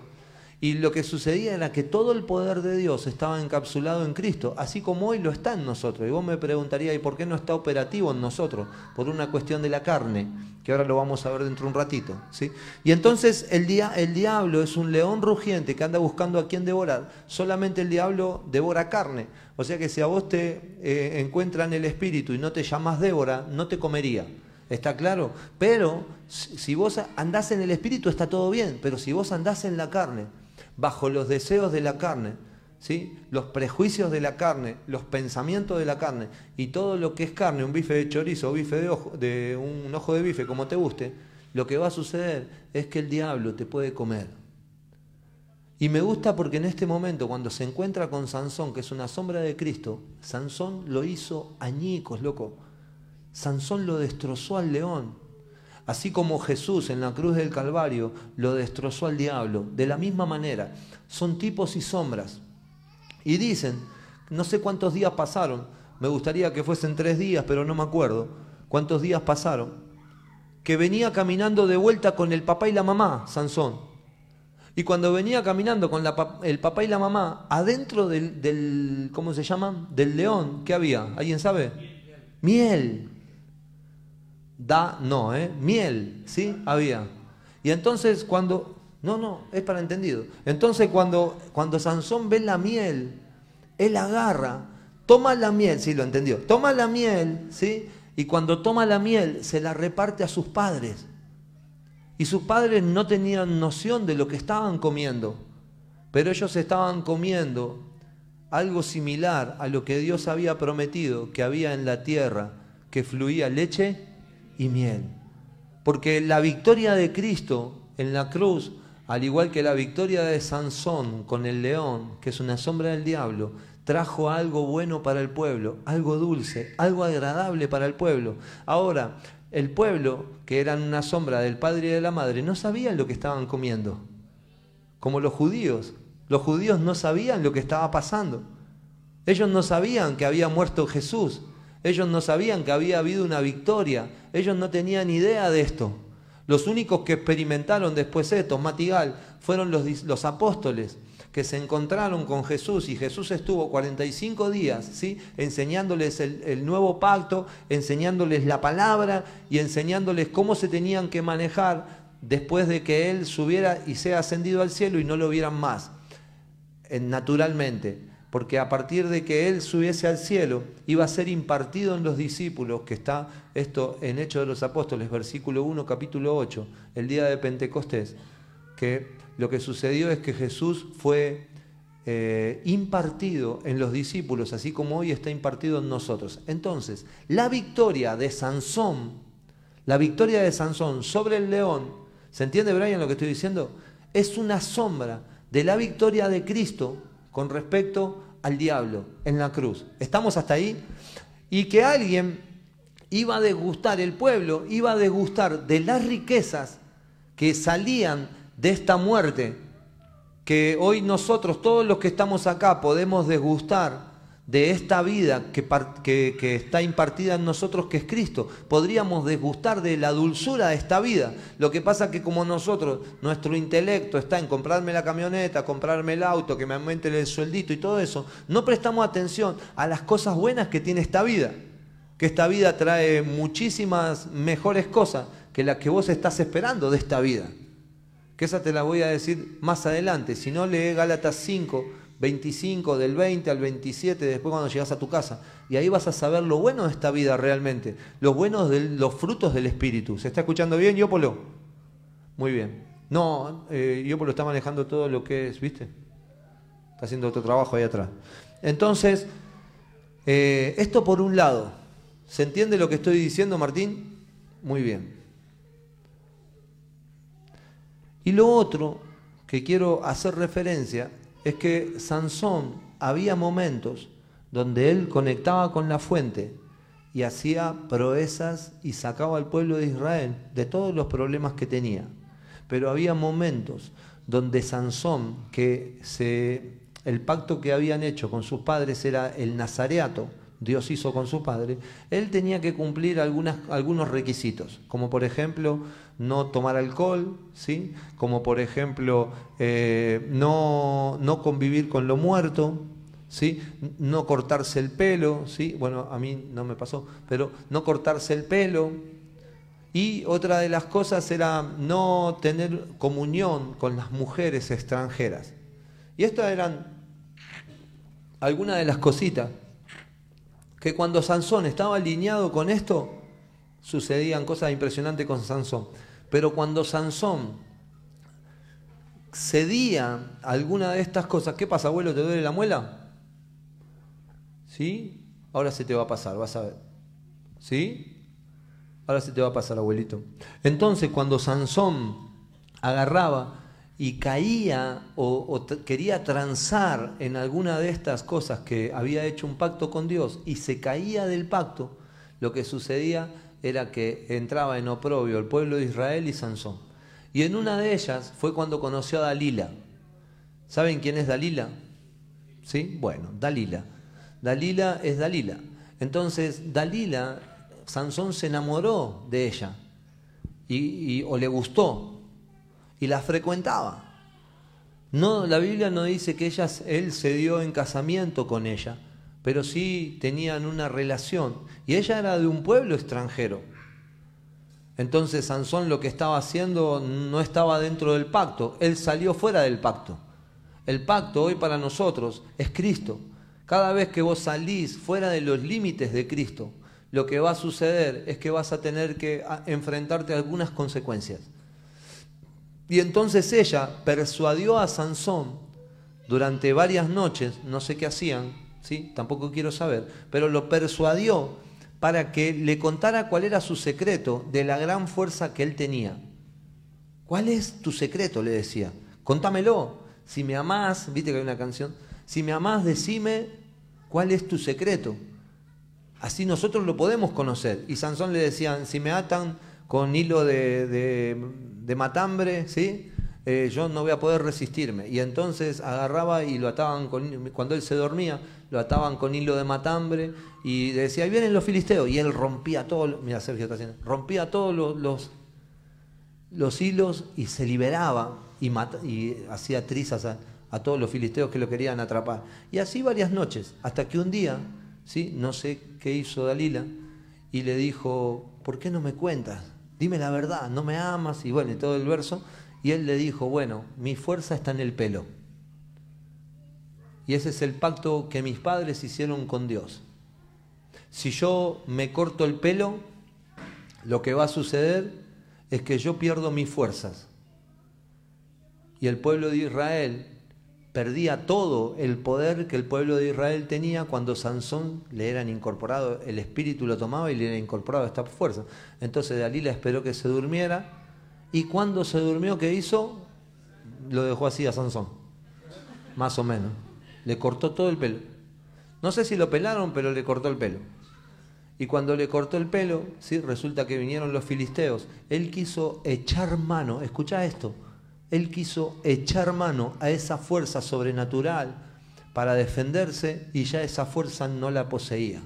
Y lo que sucedía era que todo el poder de Dios estaba encapsulado en Cristo, así como hoy lo está en nosotros. Y vos me preguntarías, ¿y por qué no está operativo en nosotros? Por una cuestión de la carne, que ahora lo vamos a ver dentro de un ratito. ¿sí? Y entonces el, el diablo es un león rugiente que anda buscando a quien devorar. Solamente el diablo devora carne. O sea que si a vos te eh, encuentra en el espíritu y no te llamas Débora, no te comería. ¿Está claro? Pero si vos andás en el espíritu está todo bien, pero si vos andás en la carne, bajo los deseos de la carne, ¿sí? los prejuicios de la carne, los pensamientos de la carne y todo lo que es carne, un bife de chorizo o bife de, ojo, de un ojo de bife, como te guste, lo que va a suceder es que el diablo te puede comer. Y me gusta porque en este momento, cuando se encuentra con Sansón, que es una sombra de Cristo, Sansón lo hizo añicos, loco. Sansón lo destrozó al león. Así como Jesús en la cruz del Calvario lo destrozó al diablo, de la misma manera, son tipos y sombras. Y dicen, no sé cuántos días pasaron, me gustaría que fuesen tres días, pero no me acuerdo cuántos días pasaron, que venía caminando de vuelta con el papá y la mamá, Sansón. Y cuando venía caminando con el papá y la mamá, adentro del, del, ¿cómo se llama? Del león, ¿qué había? ¿Alguien sabe? Miel da, no, ¿eh? miel, ¿sí? Había. Y entonces cuando, no, no, es para entendido. Entonces cuando, cuando Sansón ve la miel, él agarra, toma la miel, sí, lo entendió, toma la miel, ¿sí? Y cuando toma la miel, se la reparte a sus padres. Y sus padres no tenían noción de lo que estaban comiendo, pero ellos estaban comiendo algo similar a lo que Dios había prometido que había en la tierra, que fluía leche y miel. Porque la victoria de Cristo en la cruz, al igual que la victoria de Sansón con el león, que es una sombra del diablo, trajo algo bueno para el pueblo, algo dulce, algo agradable para el pueblo. Ahora, el pueblo, que eran una sombra del padre y de la madre, no sabían lo que estaban comiendo. Como los judíos. Los judíos no sabían lo que estaba pasando. Ellos no sabían que había muerto Jesús. Ellos no sabían que había habido una victoria. Ellos no tenían idea de esto. Los únicos que experimentaron después esto, Matigal, fueron los, los apóstoles que se encontraron con Jesús y Jesús estuvo 45 días ¿sí? enseñándoles el, el, nuevo pacto, enseñándoles la palabra y enseñándoles cómo se tenían que manejar después de que Él subiera y sea ascendido al cielo y no lo vieran más, naturalmente porque a partir de que Él subiese al cielo, iba a ser impartido en los discípulos, que está esto en Hechos de los Apóstoles, versículo 1, capítulo 8, el día de Pentecostés, que lo que sucedió es que Jesús fue eh, impartido en los discípulos, así como hoy está impartido en nosotros. Entonces, la victoria de Sansón, la victoria de Sansón sobre el león, ¿se entiende, Brian, lo que estoy diciendo? Es una sombra de la victoria de Cristo con respecto al diablo en la cruz. ¿Estamos hasta ahí? Y que alguien iba a degustar, el pueblo iba a degustar de las riquezas que salían de esta muerte, que hoy nosotros, todos los que estamos acá, podemos degustar de esta vida que, que, está impartida en nosotros, que es Cristo. Podríamos desgustar de la dulzura de esta vida. Lo que pasa que como nosotros, nuestro intelecto está en comprarme la camioneta, comprarme el auto, que me aumente el sueldito y todo eso, no prestamos atención a las cosas buenas que tiene esta vida. Que esta vida trae muchísimas mejores cosas que las que vos estás esperando de esta vida. Que esa te la voy a decir más adelante. Si no, lee Gálatas 5, 25, del 20 al 27, después cuando llegas a tu casa. Y ahí vas a saber lo bueno de esta vida realmente, los buenos de los frutos del Espíritu. ¿Se está escuchando bien, Yopolo? Muy bien. No, eh, Yopolo está manejando todo lo que es, ¿viste? Está haciendo otro trabajo ahí atrás. Entonces, eh, esto por un lado. ¿Se entiende lo que estoy diciendo, Martín? Muy bien. Y lo otro que quiero hacer referencia es que Sansón había momentos donde él conectaba con la fuente y hacía proezas y sacaba al pueblo de Israel de todos los problemas que tenía. Pero había momentos donde Sansón, que se, el pacto que habían hecho con sus padres era el nazareato, Dios hizo con su padre, él tenía que cumplir algunos requisitos, como por ejemplo no tomar alcohol, ¿sí? como por ejemplo eh, no, no, convivir con lo muerto, ¿sí? no cortarse el pelo, ¿sí? bueno, a mí no me pasó, pero no cortarse el pelo. Y otra de las cosas era no tener comunión con las mujeres extranjeras. Y estas eran algunas de las cositas que cuando Sansón estaba alineado con esto, sucedían cosas impresionantes con Sansón. Pero cuando Sansón cedía alguna de estas cosas, ¿qué pasa, abuelo? ¿Te duele la muela? ¿Sí? Ahora se te va a pasar, vas a ver. ¿Sí? Ahora se te va a pasar, abuelito. Entonces, cuando Sansón agarraba y caía o, quería transar en alguna de estas cosas que había hecho un pacto con Dios y se caía del pacto, lo que sucedía era que entraba en oprobio el pueblo de Israel y Sansón. Y en una de ellas fue cuando conoció a Dalila. ¿Saben quién es Dalila? ¿Sí? Bueno, Dalila. Dalila es Dalila. Entonces, Dalila, Sansón se enamoró de ella y, o le gustó y la frecuentaba. No, la Biblia no dice que ella, él se dio en casamiento con ella, pero sí tenían una relación. Y ella era de un pueblo extranjero. Entonces Sansón lo que estaba haciendo no estaba dentro del pacto, él salió fuera del pacto. El pacto hoy para nosotros es Cristo. Cada vez que vos salís fuera de los límites de Cristo, lo que va a suceder es que vas a tener que enfrentarte a algunas consecuencias. Y entonces ella persuadió a Sansón durante varias noches, no sé qué hacían, ¿sí? tampoco quiero saber, pero lo persuadió para que le contara cuál era su secreto de la gran fuerza que él tenía. ¿Cuál es tu secreto? le decía. Contámelo. Si me amás, viste que hay una canción, si me amás, decime cuál es tu secreto. Así nosotros lo podemos conocer. Y Sansón le decían, si me atan con hilo de, de matambre, ¿sí? Eh, yo no voy a poder resistirme. Y entonces agarraba y lo ataban con, cuando él se dormía, lo ataban con hilo de matambre y decía, ahí vienen los filisteos. Y él rompía todos, mira Sergio está haciendo, rompía todos los, los, hilos y se liberaba y, y hacía trizas a, a, todos los filisteos que lo querían atrapar. Y así varias noches, hasta que un día, ¿sí? no sé qué hizo Dalila, y le dijo, ¿por qué no me cuentas? Dime la verdad, no me amas, y bueno, y todo el verso. Y él le dijo, bueno, mi fuerza está en el pelo. Y ese es el pacto que mis padres hicieron con Dios. Si yo me corto el pelo, lo que va a suceder es que yo pierdo mis fuerzas. Y el pueblo de Israel perdía todo el poder que el pueblo de Israel tenía cuando Sansón le eran incorporado, el espíritu lo tomaba y le era incorporado esta fuerza. Entonces Dalila esperó que se durmiera y cuando se durmió, ¿qué hizo? Lo dejó así a Sansón. Más o menos. Le cortó todo el pelo. No sé si lo pelaron, pero le cortó el pelo. Y cuando le cortó el pelo, ¿sí? resulta que vinieron los filisteos. Él quiso echar mano, escucha esto, él quiso echar mano a esa fuerza sobrenatural para defenderse y ya esa fuerza no la poseía.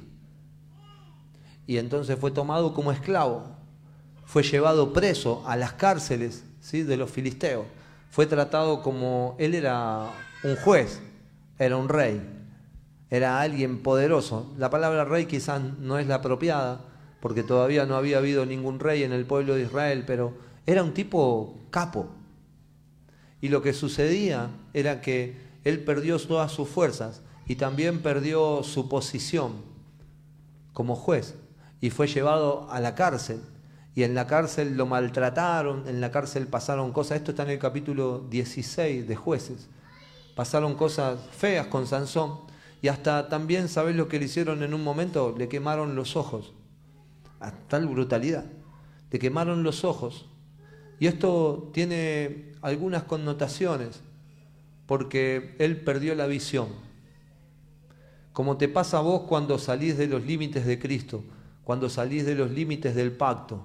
Y entonces fue tomado como esclavo fue llevado preso a las cárceles ¿sí? de los filisteos. Fue tratado como él era un juez, era un rey, era alguien poderoso. La palabra rey quizás no es la apropiada, porque todavía no había habido ningún rey en el pueblo de Israel, pero era un tipo capo. Y lo que sucedía era que él perdió todas sus fuerzas y también perdió su posición como juez y fue llevado a la cárcel. Y en la cárcel lo maltrataron, en la cárcel pasaron cosas, esto está en el capítulo 16 de jueces, pasaron cosas feas con Sansón y hasta también, ¿sabes lo que le hicieron en un momento? Le quemaron los ojos, a tal brutalidad, le quemaron los ojos. Y esto tiene algunas connotaciones, porque él perdió la visión. Como te pasa a vos cuando salís de los límites de Cristo, cuando salís de los límites del pacto.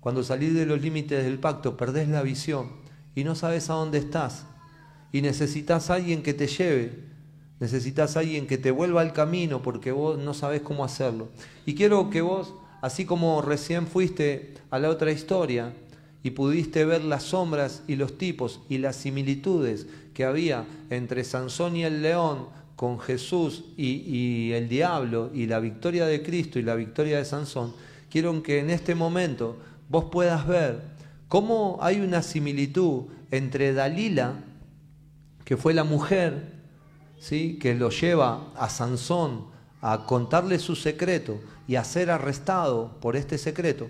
Cuando salís de los límites del pacto, perdés la visión y no sabes a dónde estás. Y necesitas a alguien que te lleve, necesitas a alguien que te vuelva al camino porque vos no sabes cómo hacerlo. Y quiero que vos, así como recién fuiste a la otra historia y pudiste ver las sombras y los tipos y las similitudes que había entre Sansón y el león, con Jesús y, el diablo y la victoria de Cristo y la victoria de Sansón, quiero que en este momento vos puedas ver cómo hay una similitud entre Dalila, que fue la mujer, ¿sí? que lo lleva a Sansón a contarle su secreto y a ser arrestado por este secreto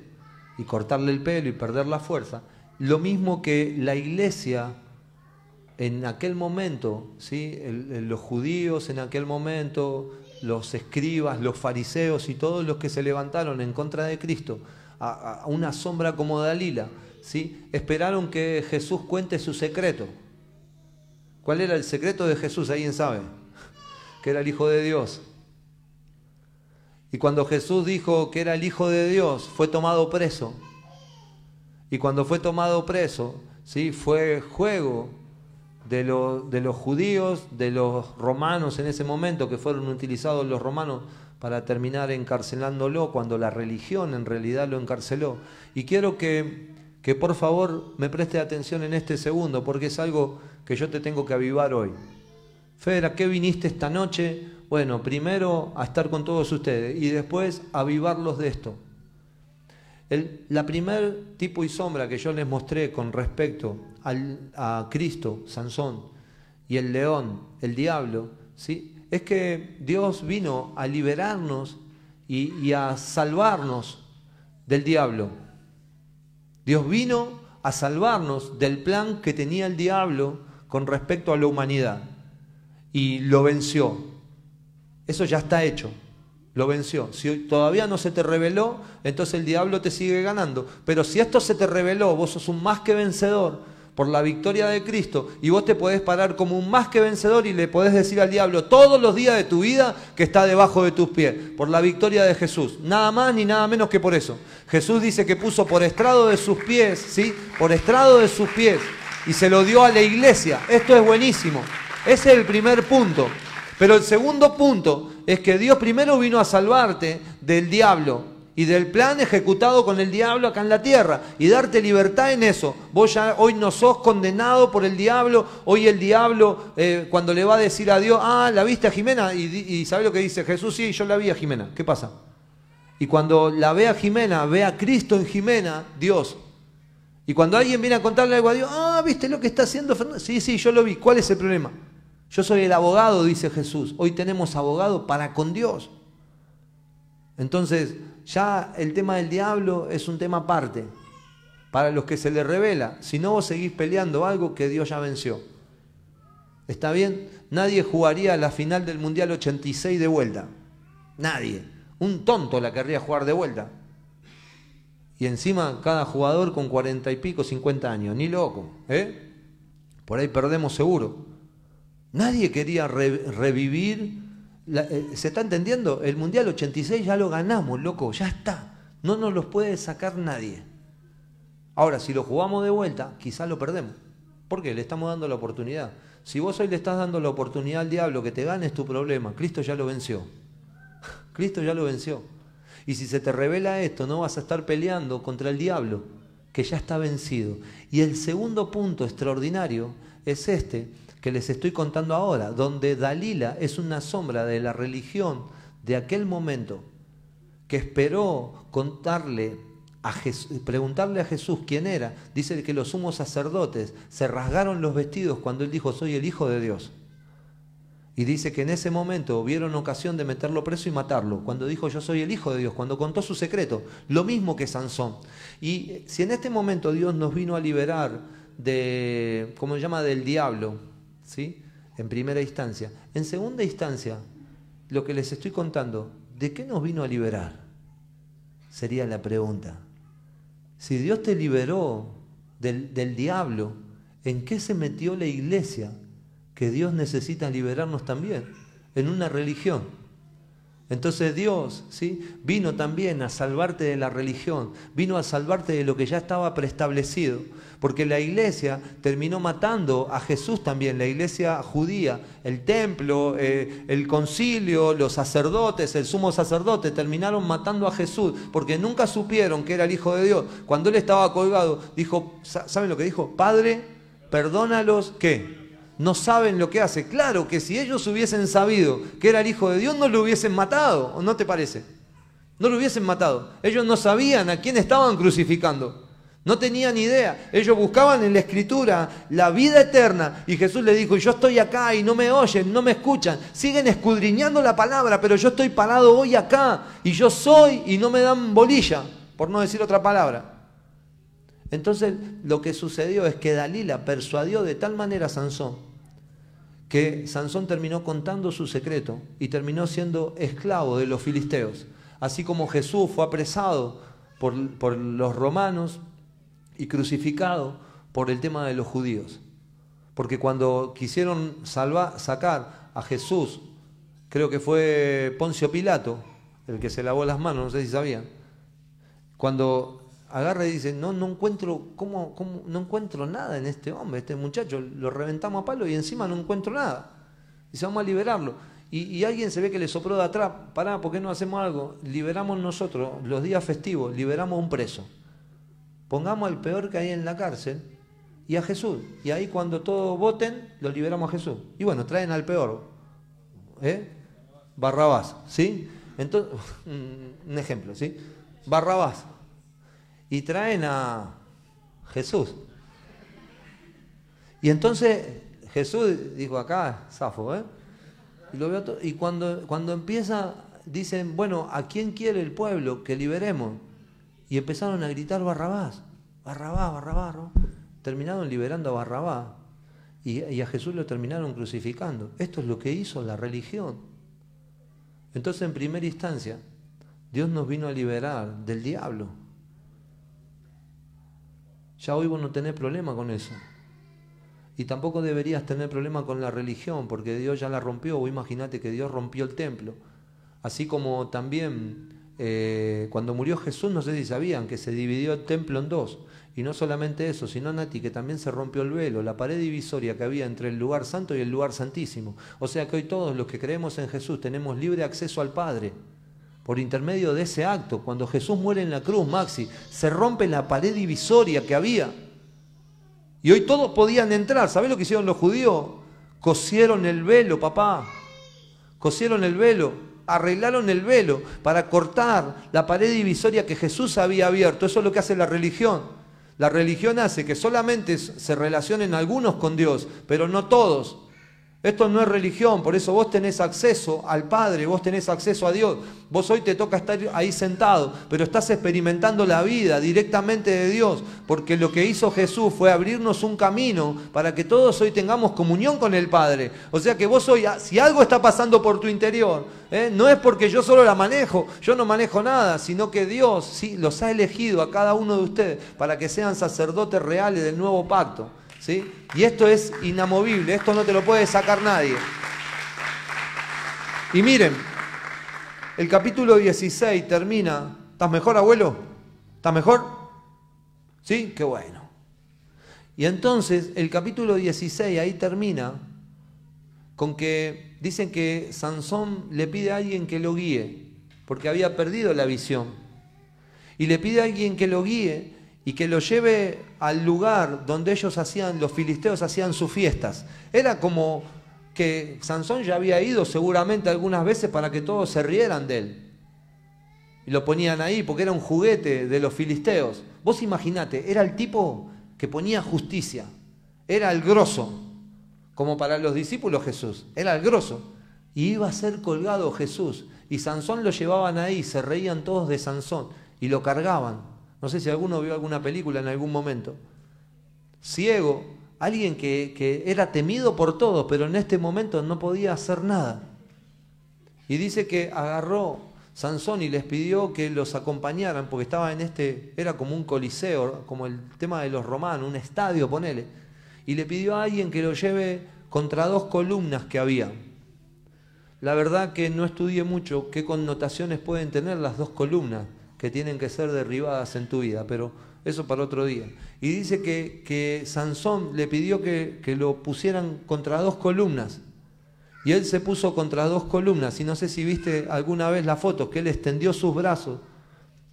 y cortarle el pelo y perder la fuerza, lo mismo que la iglesia en aquel momento, ¿sí? los judíos en aquel momento, los escribas, los fariseos y todos los que se levantaron en contra de Cristo, a, una sombra como Dalila, ¿sí? esperaron que Jesús cuente su secreto. ¿Cuál era el secreto de Jesús? ¿Alguien sabe? [LAUGHS] Que era el Hijo de Dios. Y cuando Jesús dijo que era el Hijo de Dios, fue tomado preso. Y cuando fue tomado preso, ¿sí? fue juego de, de, los judíos, de los romanos en ese momento, que fueron utilizados los romanos para terminar encarcelándolo, cuando la religión en realidad lo encarceló. Y quiero que, que por favor me preste atención en este segundo, porque es algo que yo te tengo que avivar hoy. Fedra, ¿qué viniste esta noche? Bueno, primero a estar con todos ustedes y después avivarlos de esto. El, la primer tipo y sombra que yo les mostré con respecto a Cristo, Sansón, y el león, el diablo, ¿sí? es que Dios vino a liberarnos y a salvarnos del diablo. Dios vino a salvarnos del plan que tenía el diablo con respecto a la humanidad y lo venció. Eso ya está hecho lo venció. Si todavía no se te reveló, entonces el diablo te sigue ganando. Pero si esto se te reveló, vos sos un más que vencedor por la victoria de Cristo y vos te podés parar como un más que vencedor y le podés decir al diablo todos los días de tu vida que está debajo de tus pies, por la victoria de Jesús. Nada más ni nada menos que por eso. Jesús dice que puso por estrado de sus pies, ¿sí? Por estrado de sus pies y se lo dio a la iglesia. Esto es buenísimo. Ese es el primer punto. Pero el segundo punto es que Dios primero vino a salvarte del diablo y del plan ejecutado con el diablo acá en la tierra y darte libertad en eso. Vos ya hoy no sos condenado por el diablo, hoy el diablo eh, cuando le va a decir a Dios, ah, ¿la viste a Jimena? Y, y ¿sabe lo que dice Jesús? Sí, yo la vi a Jimena. ¿Qué pasa? Y cuando la ve a Jimena, ve a Cristo en Jimena, Dios. Y cuando alguien viene a contarle algo a Dios, ah, ¿viste lo que está haciendo Fernando? Sí, sí, yo lo vi. ¿Cuál es el problema? Yo soy el abogado, dice Jesús. Hoy tenemos abogado para con Dios. Entonces, ya el tema del diablo es un tema aparte. Para los que se le revela. Si no, vos seguís peleando algo que Dios ya venció. ¿Está bien? Nadie jugaría la final del Mundial 86 de vuelta. Nadie. Un tonto la querría jugar de vuelta. Y encima cada jugador con cuarenta y pico, 50 años. Ni loco. ¿eh? Por ahí perdemos seguro. Nadie quería revivir. Eh, ¿Se está entendiendo? El Mundial 86 ya lo ganamos, loco, ya está. No nos los puede sacar nadie. Ahora, si lo jugamos de vuelta, quizás lo perdemos. ¿Por qué? Le estamos dando la oportunidad. Si vos hoy le estás dando la oportunidad al diablo que te gane, es tu problema. Cristo ya lo venció. [LAUGHS] Cristo ya lo venció. Y si se te revela esto, no vas a estar peleando contra el diablo, que ya está vencido. Y el segundo punto extraordinario es este, que les estoy contando ahora, donde Dalila es una sombra de la religión de aquel momento que esperó contarle a preguntarle a Jesús quién era. Dice que los sumos sacerdotes se rasgaron los vestidos cuando él dijo, soy el Hijo de Dios. Y dice que en ese momento vieron ocasión de meterlo preso y matarlo, cuando dijo yo soy el Hijo de Dios, cuando contó su secreto, lo mismo que Sansón. Y si en este momento Dios nos vino a liberar de, ¿cómo se llama?, del diablo, ¿sí? En primera instancia. En segunda instancia, lo que les estoy contando, ¿de qué nos vino a liberar? Sería la pregunta. Si Dios te liberó del, del diablo, ¿en qué se metió la iglesia? que Dios necesita liberarnos también en una religión. Entonces Dios ¿sí? vino también a salvarte de la religión, vino a salvarte de lo que ya estaba preestablecido, porque la iglesia terminó matando a Jesús también, la iglesia judía, el templo, eh, el concilio, los sacerdotes, el sumo sacerdote, terminaron matando a Jesús, porque nunca supieron que era el Hijo de Dios. Cuando él estaba colgado, dijo, ¿saben lo que dijo? Padre, perdónalos, ¿qué? No saben lo que hace. Claro que si ellos hubiesen sabido que era el Hijo de Dios, no lo hubiesen matado, ¿o no te parece? No lo hubiesen matado. Ellos no sabían a quién estaban crucificando. No tenían idea. Ellos buscaban en la escritura la vida eterna y Jesús le dijo, yo estoy acá y no me oyen, no me escuchan. Siguen escudriñando la palabra, pero yo estoy parado hoy acá y yo soy y no me dan bolilla, por no decir otra palabra. Entonces lo que sucedió es que Dalila persuadió de tal manera a Sansón que Sansón terminó contando su secreto y terminó siendo esclavo de los filisteos. Así como Jesús fue apresado por, los romanos y crucificado por el tema de los judíos. Porque cuando quisieron salvar, sacar a Jesús, creo que fue Poncio Pilato, el que se lavó las manos, no sé si sabían, cuando agarra y dice, no, no encuentro, ¿cómo, no encuentro nada en este hombre, este muchacho, lo reventamos a palo y encima no encuentro nada. Dice, vamos a liberarlo. Y, alguien se ve que le sopló de atrás, pará, ¿por qué no hacemos algo? Liberamos nosotros, los días festivos, liberamos un preso. Pongamos al peor que hay en la cárcel y a Jesús. Y ahí cuando todos voten, lo liberamos a Jesús. Y bueno, traen al peor. ¿eh? Barrabás, ¿sí? Entonces, [LAUGHS] un ejemplo, ¿sí? Barrabás y traen a Jesús. Y entonces Jesús dijo acá, Safo, ¿eh? Y, lo veo y cuando, cuando empieza, dicen, bueno, ¿a quién quiere el pueblo que liberemos? Y empezaron a gritar Barrabás, Barrabás, Barrabás. Terminaron liberando a Barrabás y, y a Jesús lo terminaron crucificando. Esto es lo que hizo la religión. Entonces, en primera instancia, Dios nos vino a liberar del diablo. Ya hoy vos no tenés problema con eso. Y tampoco deberías tener problema con la religión, porque Dios ya la rompió. O imagínate que Dios rompió el templo. Así como también eh, cuando murió Jesús, no sé si sabían que se dividió el templo en dos. Y no solamente eso, sino Nati, que también se rompió el velo, la pared divisoria que había entre el lugar santo y el lugar santísimo. O sea que hoy todos los que creemos en Jesús tenemos libre acceso al Padre por intermedio de ese acto. Cuando Jesús muere en la cruz, Maxi, se rompe la pared divisoria que había. Y hoy todos podían entrar. ¿Sabés lo que hicieron los judíos? Cosieron el velo, papá. Cosieron el velo. Arreglaron el velo para cortar la pared divisoria que Jesús había abierto. Eso es lo que hace la religión. La religión hace que solamente se relacionen algunos con Dios, pero no todos. Esto no es religión, por eso vos tenés acceso al Padre, vos tenés acceso a Dios. Vos hoy te toca estar ahí sentado, pero estás experimentando la vida directamente de Dios, porque lo que hizo Jesús fue abrirnos un camino para que todos hoy tengamos comunión con el Padre. O sea que vos hoy, si algo está pasando por tu interior, ¿eh? no es porque yo solo la manejo, yo no manejo nada, sino que Dios sí, los ha elegido a cada uno de ustedes para que sean sacerdotes reales del nuevo pacto. Y esto es inamovible, esto no te lo puede sacar nadie. Y miren, el capítulo 16 termina. ¿Estás mejor, abuelo? ¿Estás mejor? ¿Sí? Qué bueno. Y entonces el capítulo 16 ahí termina con que dicen que Sansón le pide a alguien que lo guíe, porque había perdido la visión. Y le pide a alguien que lo guíe y que lo lleve al lugar donde ellos hacían, los filisteos hacían sus fiestas. Era como que Sansón ya había ido seguramente algunas veces para que todos se rieran de él. Y lo ponían ahí porque era un juguete de los filisteos. Vos imaginate, era el tipo que ponía justicia, era el grosso. como para los discípulos Jesús, era el grosso. Y iba a ser colgado Jesús. Y Sansón lo llevaban ahí, se reían todos de Sansón y lo cargaban. No sé si alguno vio alguna película en algún momento. Ciego, alguien que, era temido por todos, pero en este momento no podía hacer nada. Y dice que agarró Sansón y les pidió que los acompañaran, porque estaba en este, era como un coliseo, como el tema de los romanos, un estadio, ponele. Y le pidió a alguien que lo lleve contra dos columnas que había. La verdad que no estudié mucho qué connotaciones pueden tener las dos columnas que tienen que ser derribadas en tu vida, pero eso para otro día. Y dice que, Sansón le pidió que, que lo pusieran contra dos columnas. Y él se puso contra dos columnas. Y no sé si viste alguna vez la foto, que él extendió sus brazos.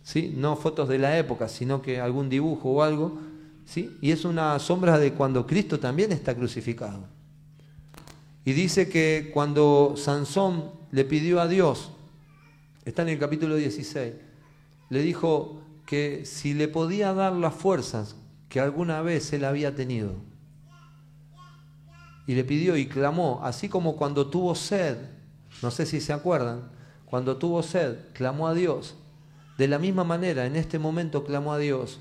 ¿sí? No fotos de la época, sino que algún dibujo o algo. ¿sí? Y es una sombra de cuando Cristo también está crucificado. Y dice que cuando Sansón le pidió a Dios, está en el capítulo 16, le dijo que si le podía dar las fuerzas que alguna vez él había tenido. Y le pidió y clamó, así como cuando tuvo sed, no sé si se acuerdan, cuando tuvo sed, clamó a Dios. De la misma manera, en este momento clamó a Dios.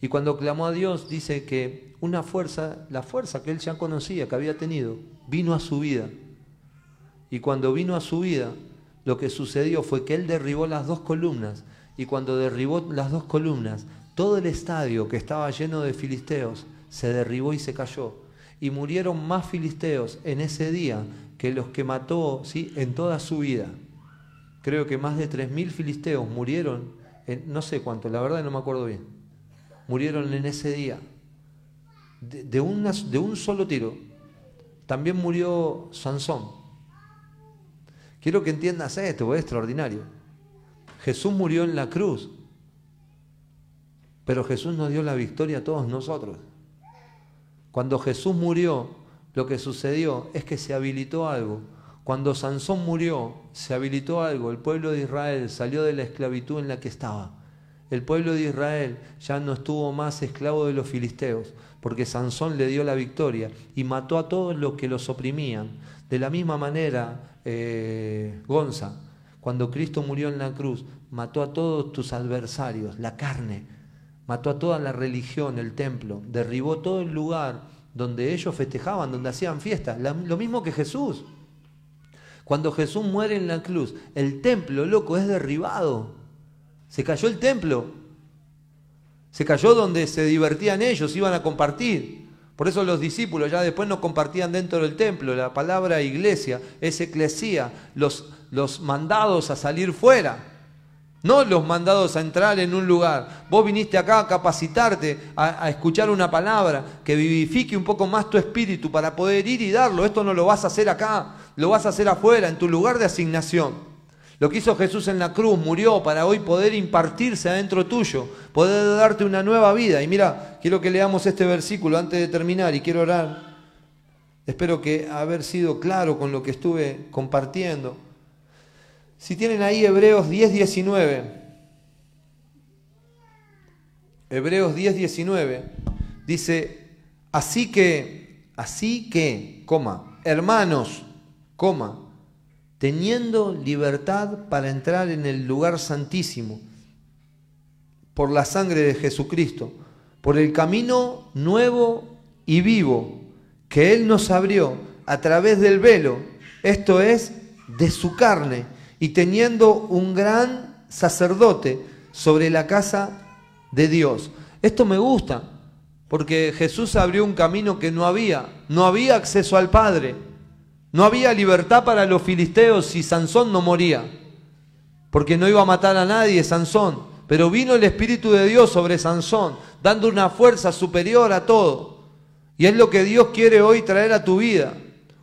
Y cuando clamó a Dios, dice que una fuerza, la fuerza que él ya conocía, que había tenido, vino a su vida. Y cuando vino a su vida, lo que sucedió fue que él derribó las dos columnas. Y cuando derribó las dos columnas, todo el estadio que estaba lleno de filisteos se derribó y se cayó. Y murieron más filisteos en ese día que los que mató ¿sí? en toda su vida. Creo que más de 3.000 filisteos murieron, en, no sé cuánto, la verdad no me acuerdo bien. Murieron en ese día. De, de un solo tiro, también murió Sansón. Quiero que entiendas esto, es extraordinario. Jesús murió en la cruz, pero Jesús nos dio la victoria a todos nosotros. Cuando Jesús murió, lo que sucedió es que se habilitó algo. Cuando Sansón murió, se habilitó algo. El pueblo de Israel salió de la esclavitud en la que estaba. El pueblo de Israel ya no estuvo más esclavo de los filisteos porque Sansón le dio la victoria y mató a todos los que los oprimían. De la misma manera, eh, Gonza, cuando Cristo murió en la cruz, mató a todos tus adversarios, la carne, mató a toda la religión, el templo, derribó todo el lugar donde ellos festejaban, donde hacían fiestas, lo mismo que Jesús. Cuando Jesús muere en la cruz, el templo, loco, es derribado. Se cayó el templo. Se cayó donde se divertían ellos, iban a compartir. Por eso los discípulos ya después no compartían dentro del templo. La palabra iglesia es eclesía, los, los mandados a salir fuera. No los mandados a entrar en un lugar. Vos viniste acá a capacitarte, a, a, escuchar una palabra que vivifique un poco más tu espíritu para poder ir y darlo. Esto no lo vas a hacer acá, lo vas a hacer afuera, en tu lugar de asignación. Lo que hizo Jesús en la cruz, murió para hoy poder impartirse adentro tuyo, poder darte una nueva vida. Y mira, quiero que leamos este versículo antes de terminar y quiero orar. Espero que haber sido claro con lo que estuve compartiendo. Si tienen ahí Hebreos 10, 19. Hebreos 10, 19. Dice, así que, así que, coma, hermanos, coma, teniendo libertad para entrar en el lugar santísimo por la sangre de Jesucristo, por el camino nuevo y vivo que Él nos abrió a través del velo, esto es, de su carne, y teniendo un gran sacerdote sobre la casa de Dios. Esto me gusta, porque Jesús abrió un camino que no había, no había acceso al Padre. No había libertad para los filisteos si Sansón no moría, porque no iba a matar a nadie Sansón, pero vino el Espíritu de Dios sobre Sansón, dando una fuerza superior a todo. Y es lo que Dios quiere hoy traer a tu vida,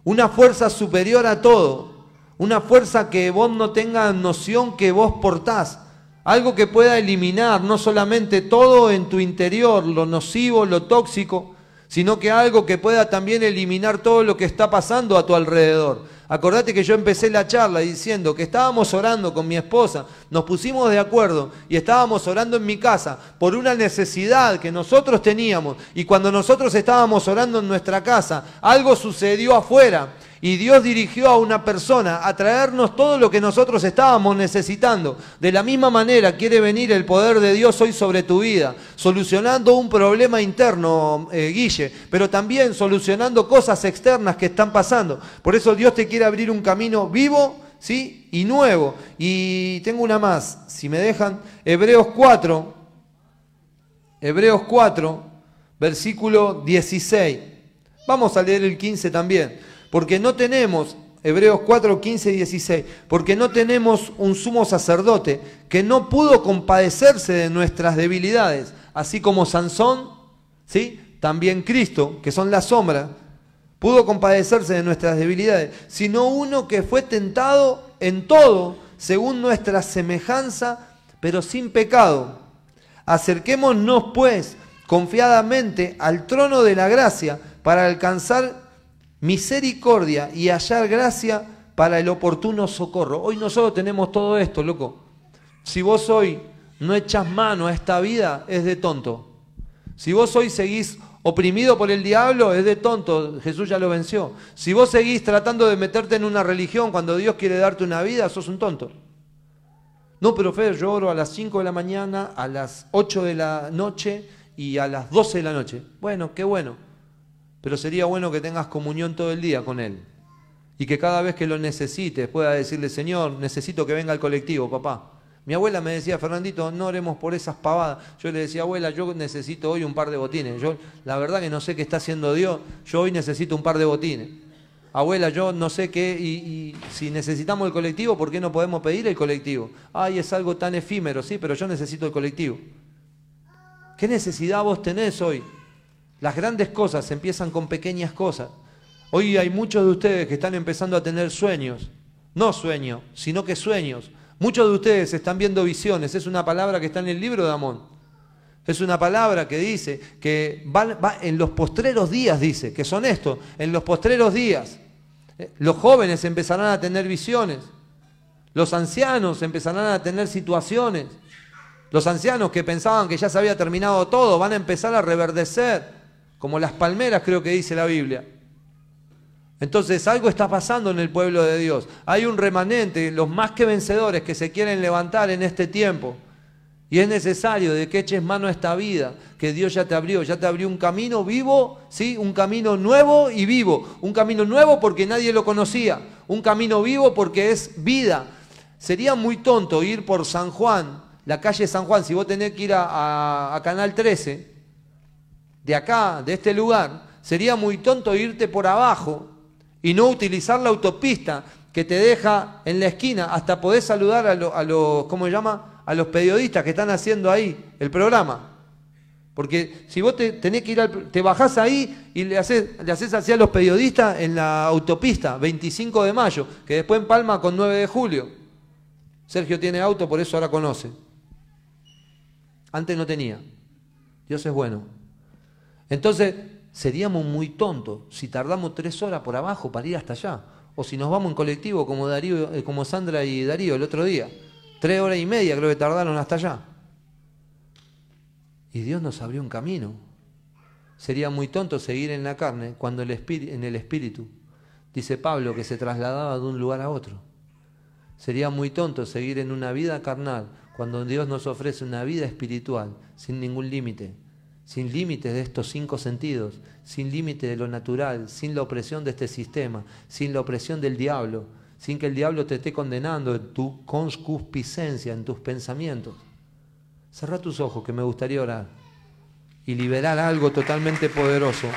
una fuerza superior a todo, una fuerza que vos no tengas noción que vos portás, algo que pueda eliminar no solamente todo en tu interior, lo nocivo, lo tóxico, sino que algo que pueda también eliminar todo lo que está pasando a tu alrededor. Acordate que yo empecé la charla diciendo que estábamos orando con mi esposa, nos pusimos de acuerdo y estábamos orando en mi casa por una necesidad que nosotros teníamos y cuando nosotros estábamos orando en nuestra casa, algo sucedió afuera y Dios dirigió a una persona a traernos todo lo que nosotros estábamos necesitando. De la misma manera quiere venir el poder de Dios hoy sobre tu vida, solucionando un problema interno, eh, Guille, pero también solucionando cosas externas que están pasando. Por eso Dios te quiere abrir un camino vivo, ¿sí? Y nuevo. Y tengo una más, si me dejan, Hebreos 4, Hebreos 4, versículo 16. Vamos a leer el 15 también porque no tenemos, Hebreos 4, 15 y 16, porque no tenemos un sumo sacerdote que no pudo compadecerse de nuestras debilidades, así como Sansón, ¿sí? también Cristo, que son la sombra, pudo compadecerse de nuestras debilidades, sino uno que fue tentado en todo, según nuestra semejanza, pero sin pecado. Acerquémonos, pues, confiadamente al trono de la gracia para alcanzar misericordia y hallar gracia para el oportuno socorro. Hoy nosotros tenemos todo esto, loco. Si vos hoy no echas mano a esta vida, es de tonto. Si vos hoy seguís oprimido por el diablo, es de tonto. Jesús ya lo venció. Si vos seguís tratando de meterte en una religión cuando Dios quiere darte una vida, sos un tonto. No, pero Fede, yo oro a las 5 de la mañana, a las 8 de la noche y a las 12 de la noche. Bueno, qué bueno pero sería bueno que tengas comunión todo el día con Él. Y que cada vez que lo necesites pueda decirle, Señor, necesito que venga al colectivo, papá. Mi abuela me decía, Fernandito, no oremos por esas pavadas. Yo le decía, abuela, yo necesito hoy un par de botines. Yo, la verdad que no sé qué está haciendo Dios, yo hoy necesito un par de botines. Abuela, yo no sé qué, y, y, si necesitamos el colectivo, ¿por qué no podemos pedir el colectivo? Ay, es algo tan efímero, sí, pero yo necesito el colectivo. ¿Qué necesidad vos tenés hoy? Las grandes cosas empiezan con pequeñas cosas. Hoy hay muchos de ustedes que están empezando a tener sueños. No sueños, sino que sueños. Muchos de ustedes están viendo visiones. Es una palabra que está en el libro de Amón. Es una palabra que dice que va, en los postreros días, dice, que son estos, en los postreros días. Eh, los jóvenes empezarán a tener visiones. Los ancianos empezarán a tener situaciones. Los ancianos que pensaban que ya se había terminado todo van a empezar a reverdecer como las palmeras creo que dice la Biblia. Entonces algo está pasando en el pueblo de Dios. Hay un remanente, los más que vencedores que se quieren levantar en este tiempo. Y es necesario de que eches mano a esta vida que Dios ya te abrió, ya te abrió un camino vivo, ¿sí? Un camino nuevo y vivo. Un camino nuevo porque nadie lo conocía. Un camino vivo porque es vida. Sería muy tonto ir por San Juan, la calle San Juan, si vos tenés que ir a, a Canal 13, de acá, de este lugar, sería muy tonto irte por abajo y no utilizar la autopista que te deja en la esquina hasta poder saludar a, los, ¿cómo se llama? A los periodistas que están haciendo ahí el programa. Porque si vos te tenés que ir al, te bajás ahí y le haces, le haces así a los periodistas en la autopista, 25 de mayo, que después en Palma con 9 de julio. Sergio tiene auto, por eso ahora conoce. Antes no tenía. Dios es bueno. Entonces, seríamos muy tontos si tardamos tres horas por abajo para ir hasta allá. O si nos vamos en colectivo como, Darío, eh, como Sandra y Darío el otro día. Tres horas y media creo que tardaron hasta allá. Y Dios nos abrió un camino. Sería muy tonto seguir en la carne cuando en el espíritu, dice Pablo, que se trasladaba de un lugar a otro. Sería muy tonto seguir en una vida carnal cuando Dios nos ofrece una vida espiritual sin ningún límite sin límites de estos cinco sentidos, sin límite de lo natural, sin la opresión de este sistema, sin la opresión del diablo, sin que el diablo te esté condenando en tu concupiscencia, en tus pensamientos. Cerra tus ojos que me gustaría orar y liberar algo totalmente poderoso.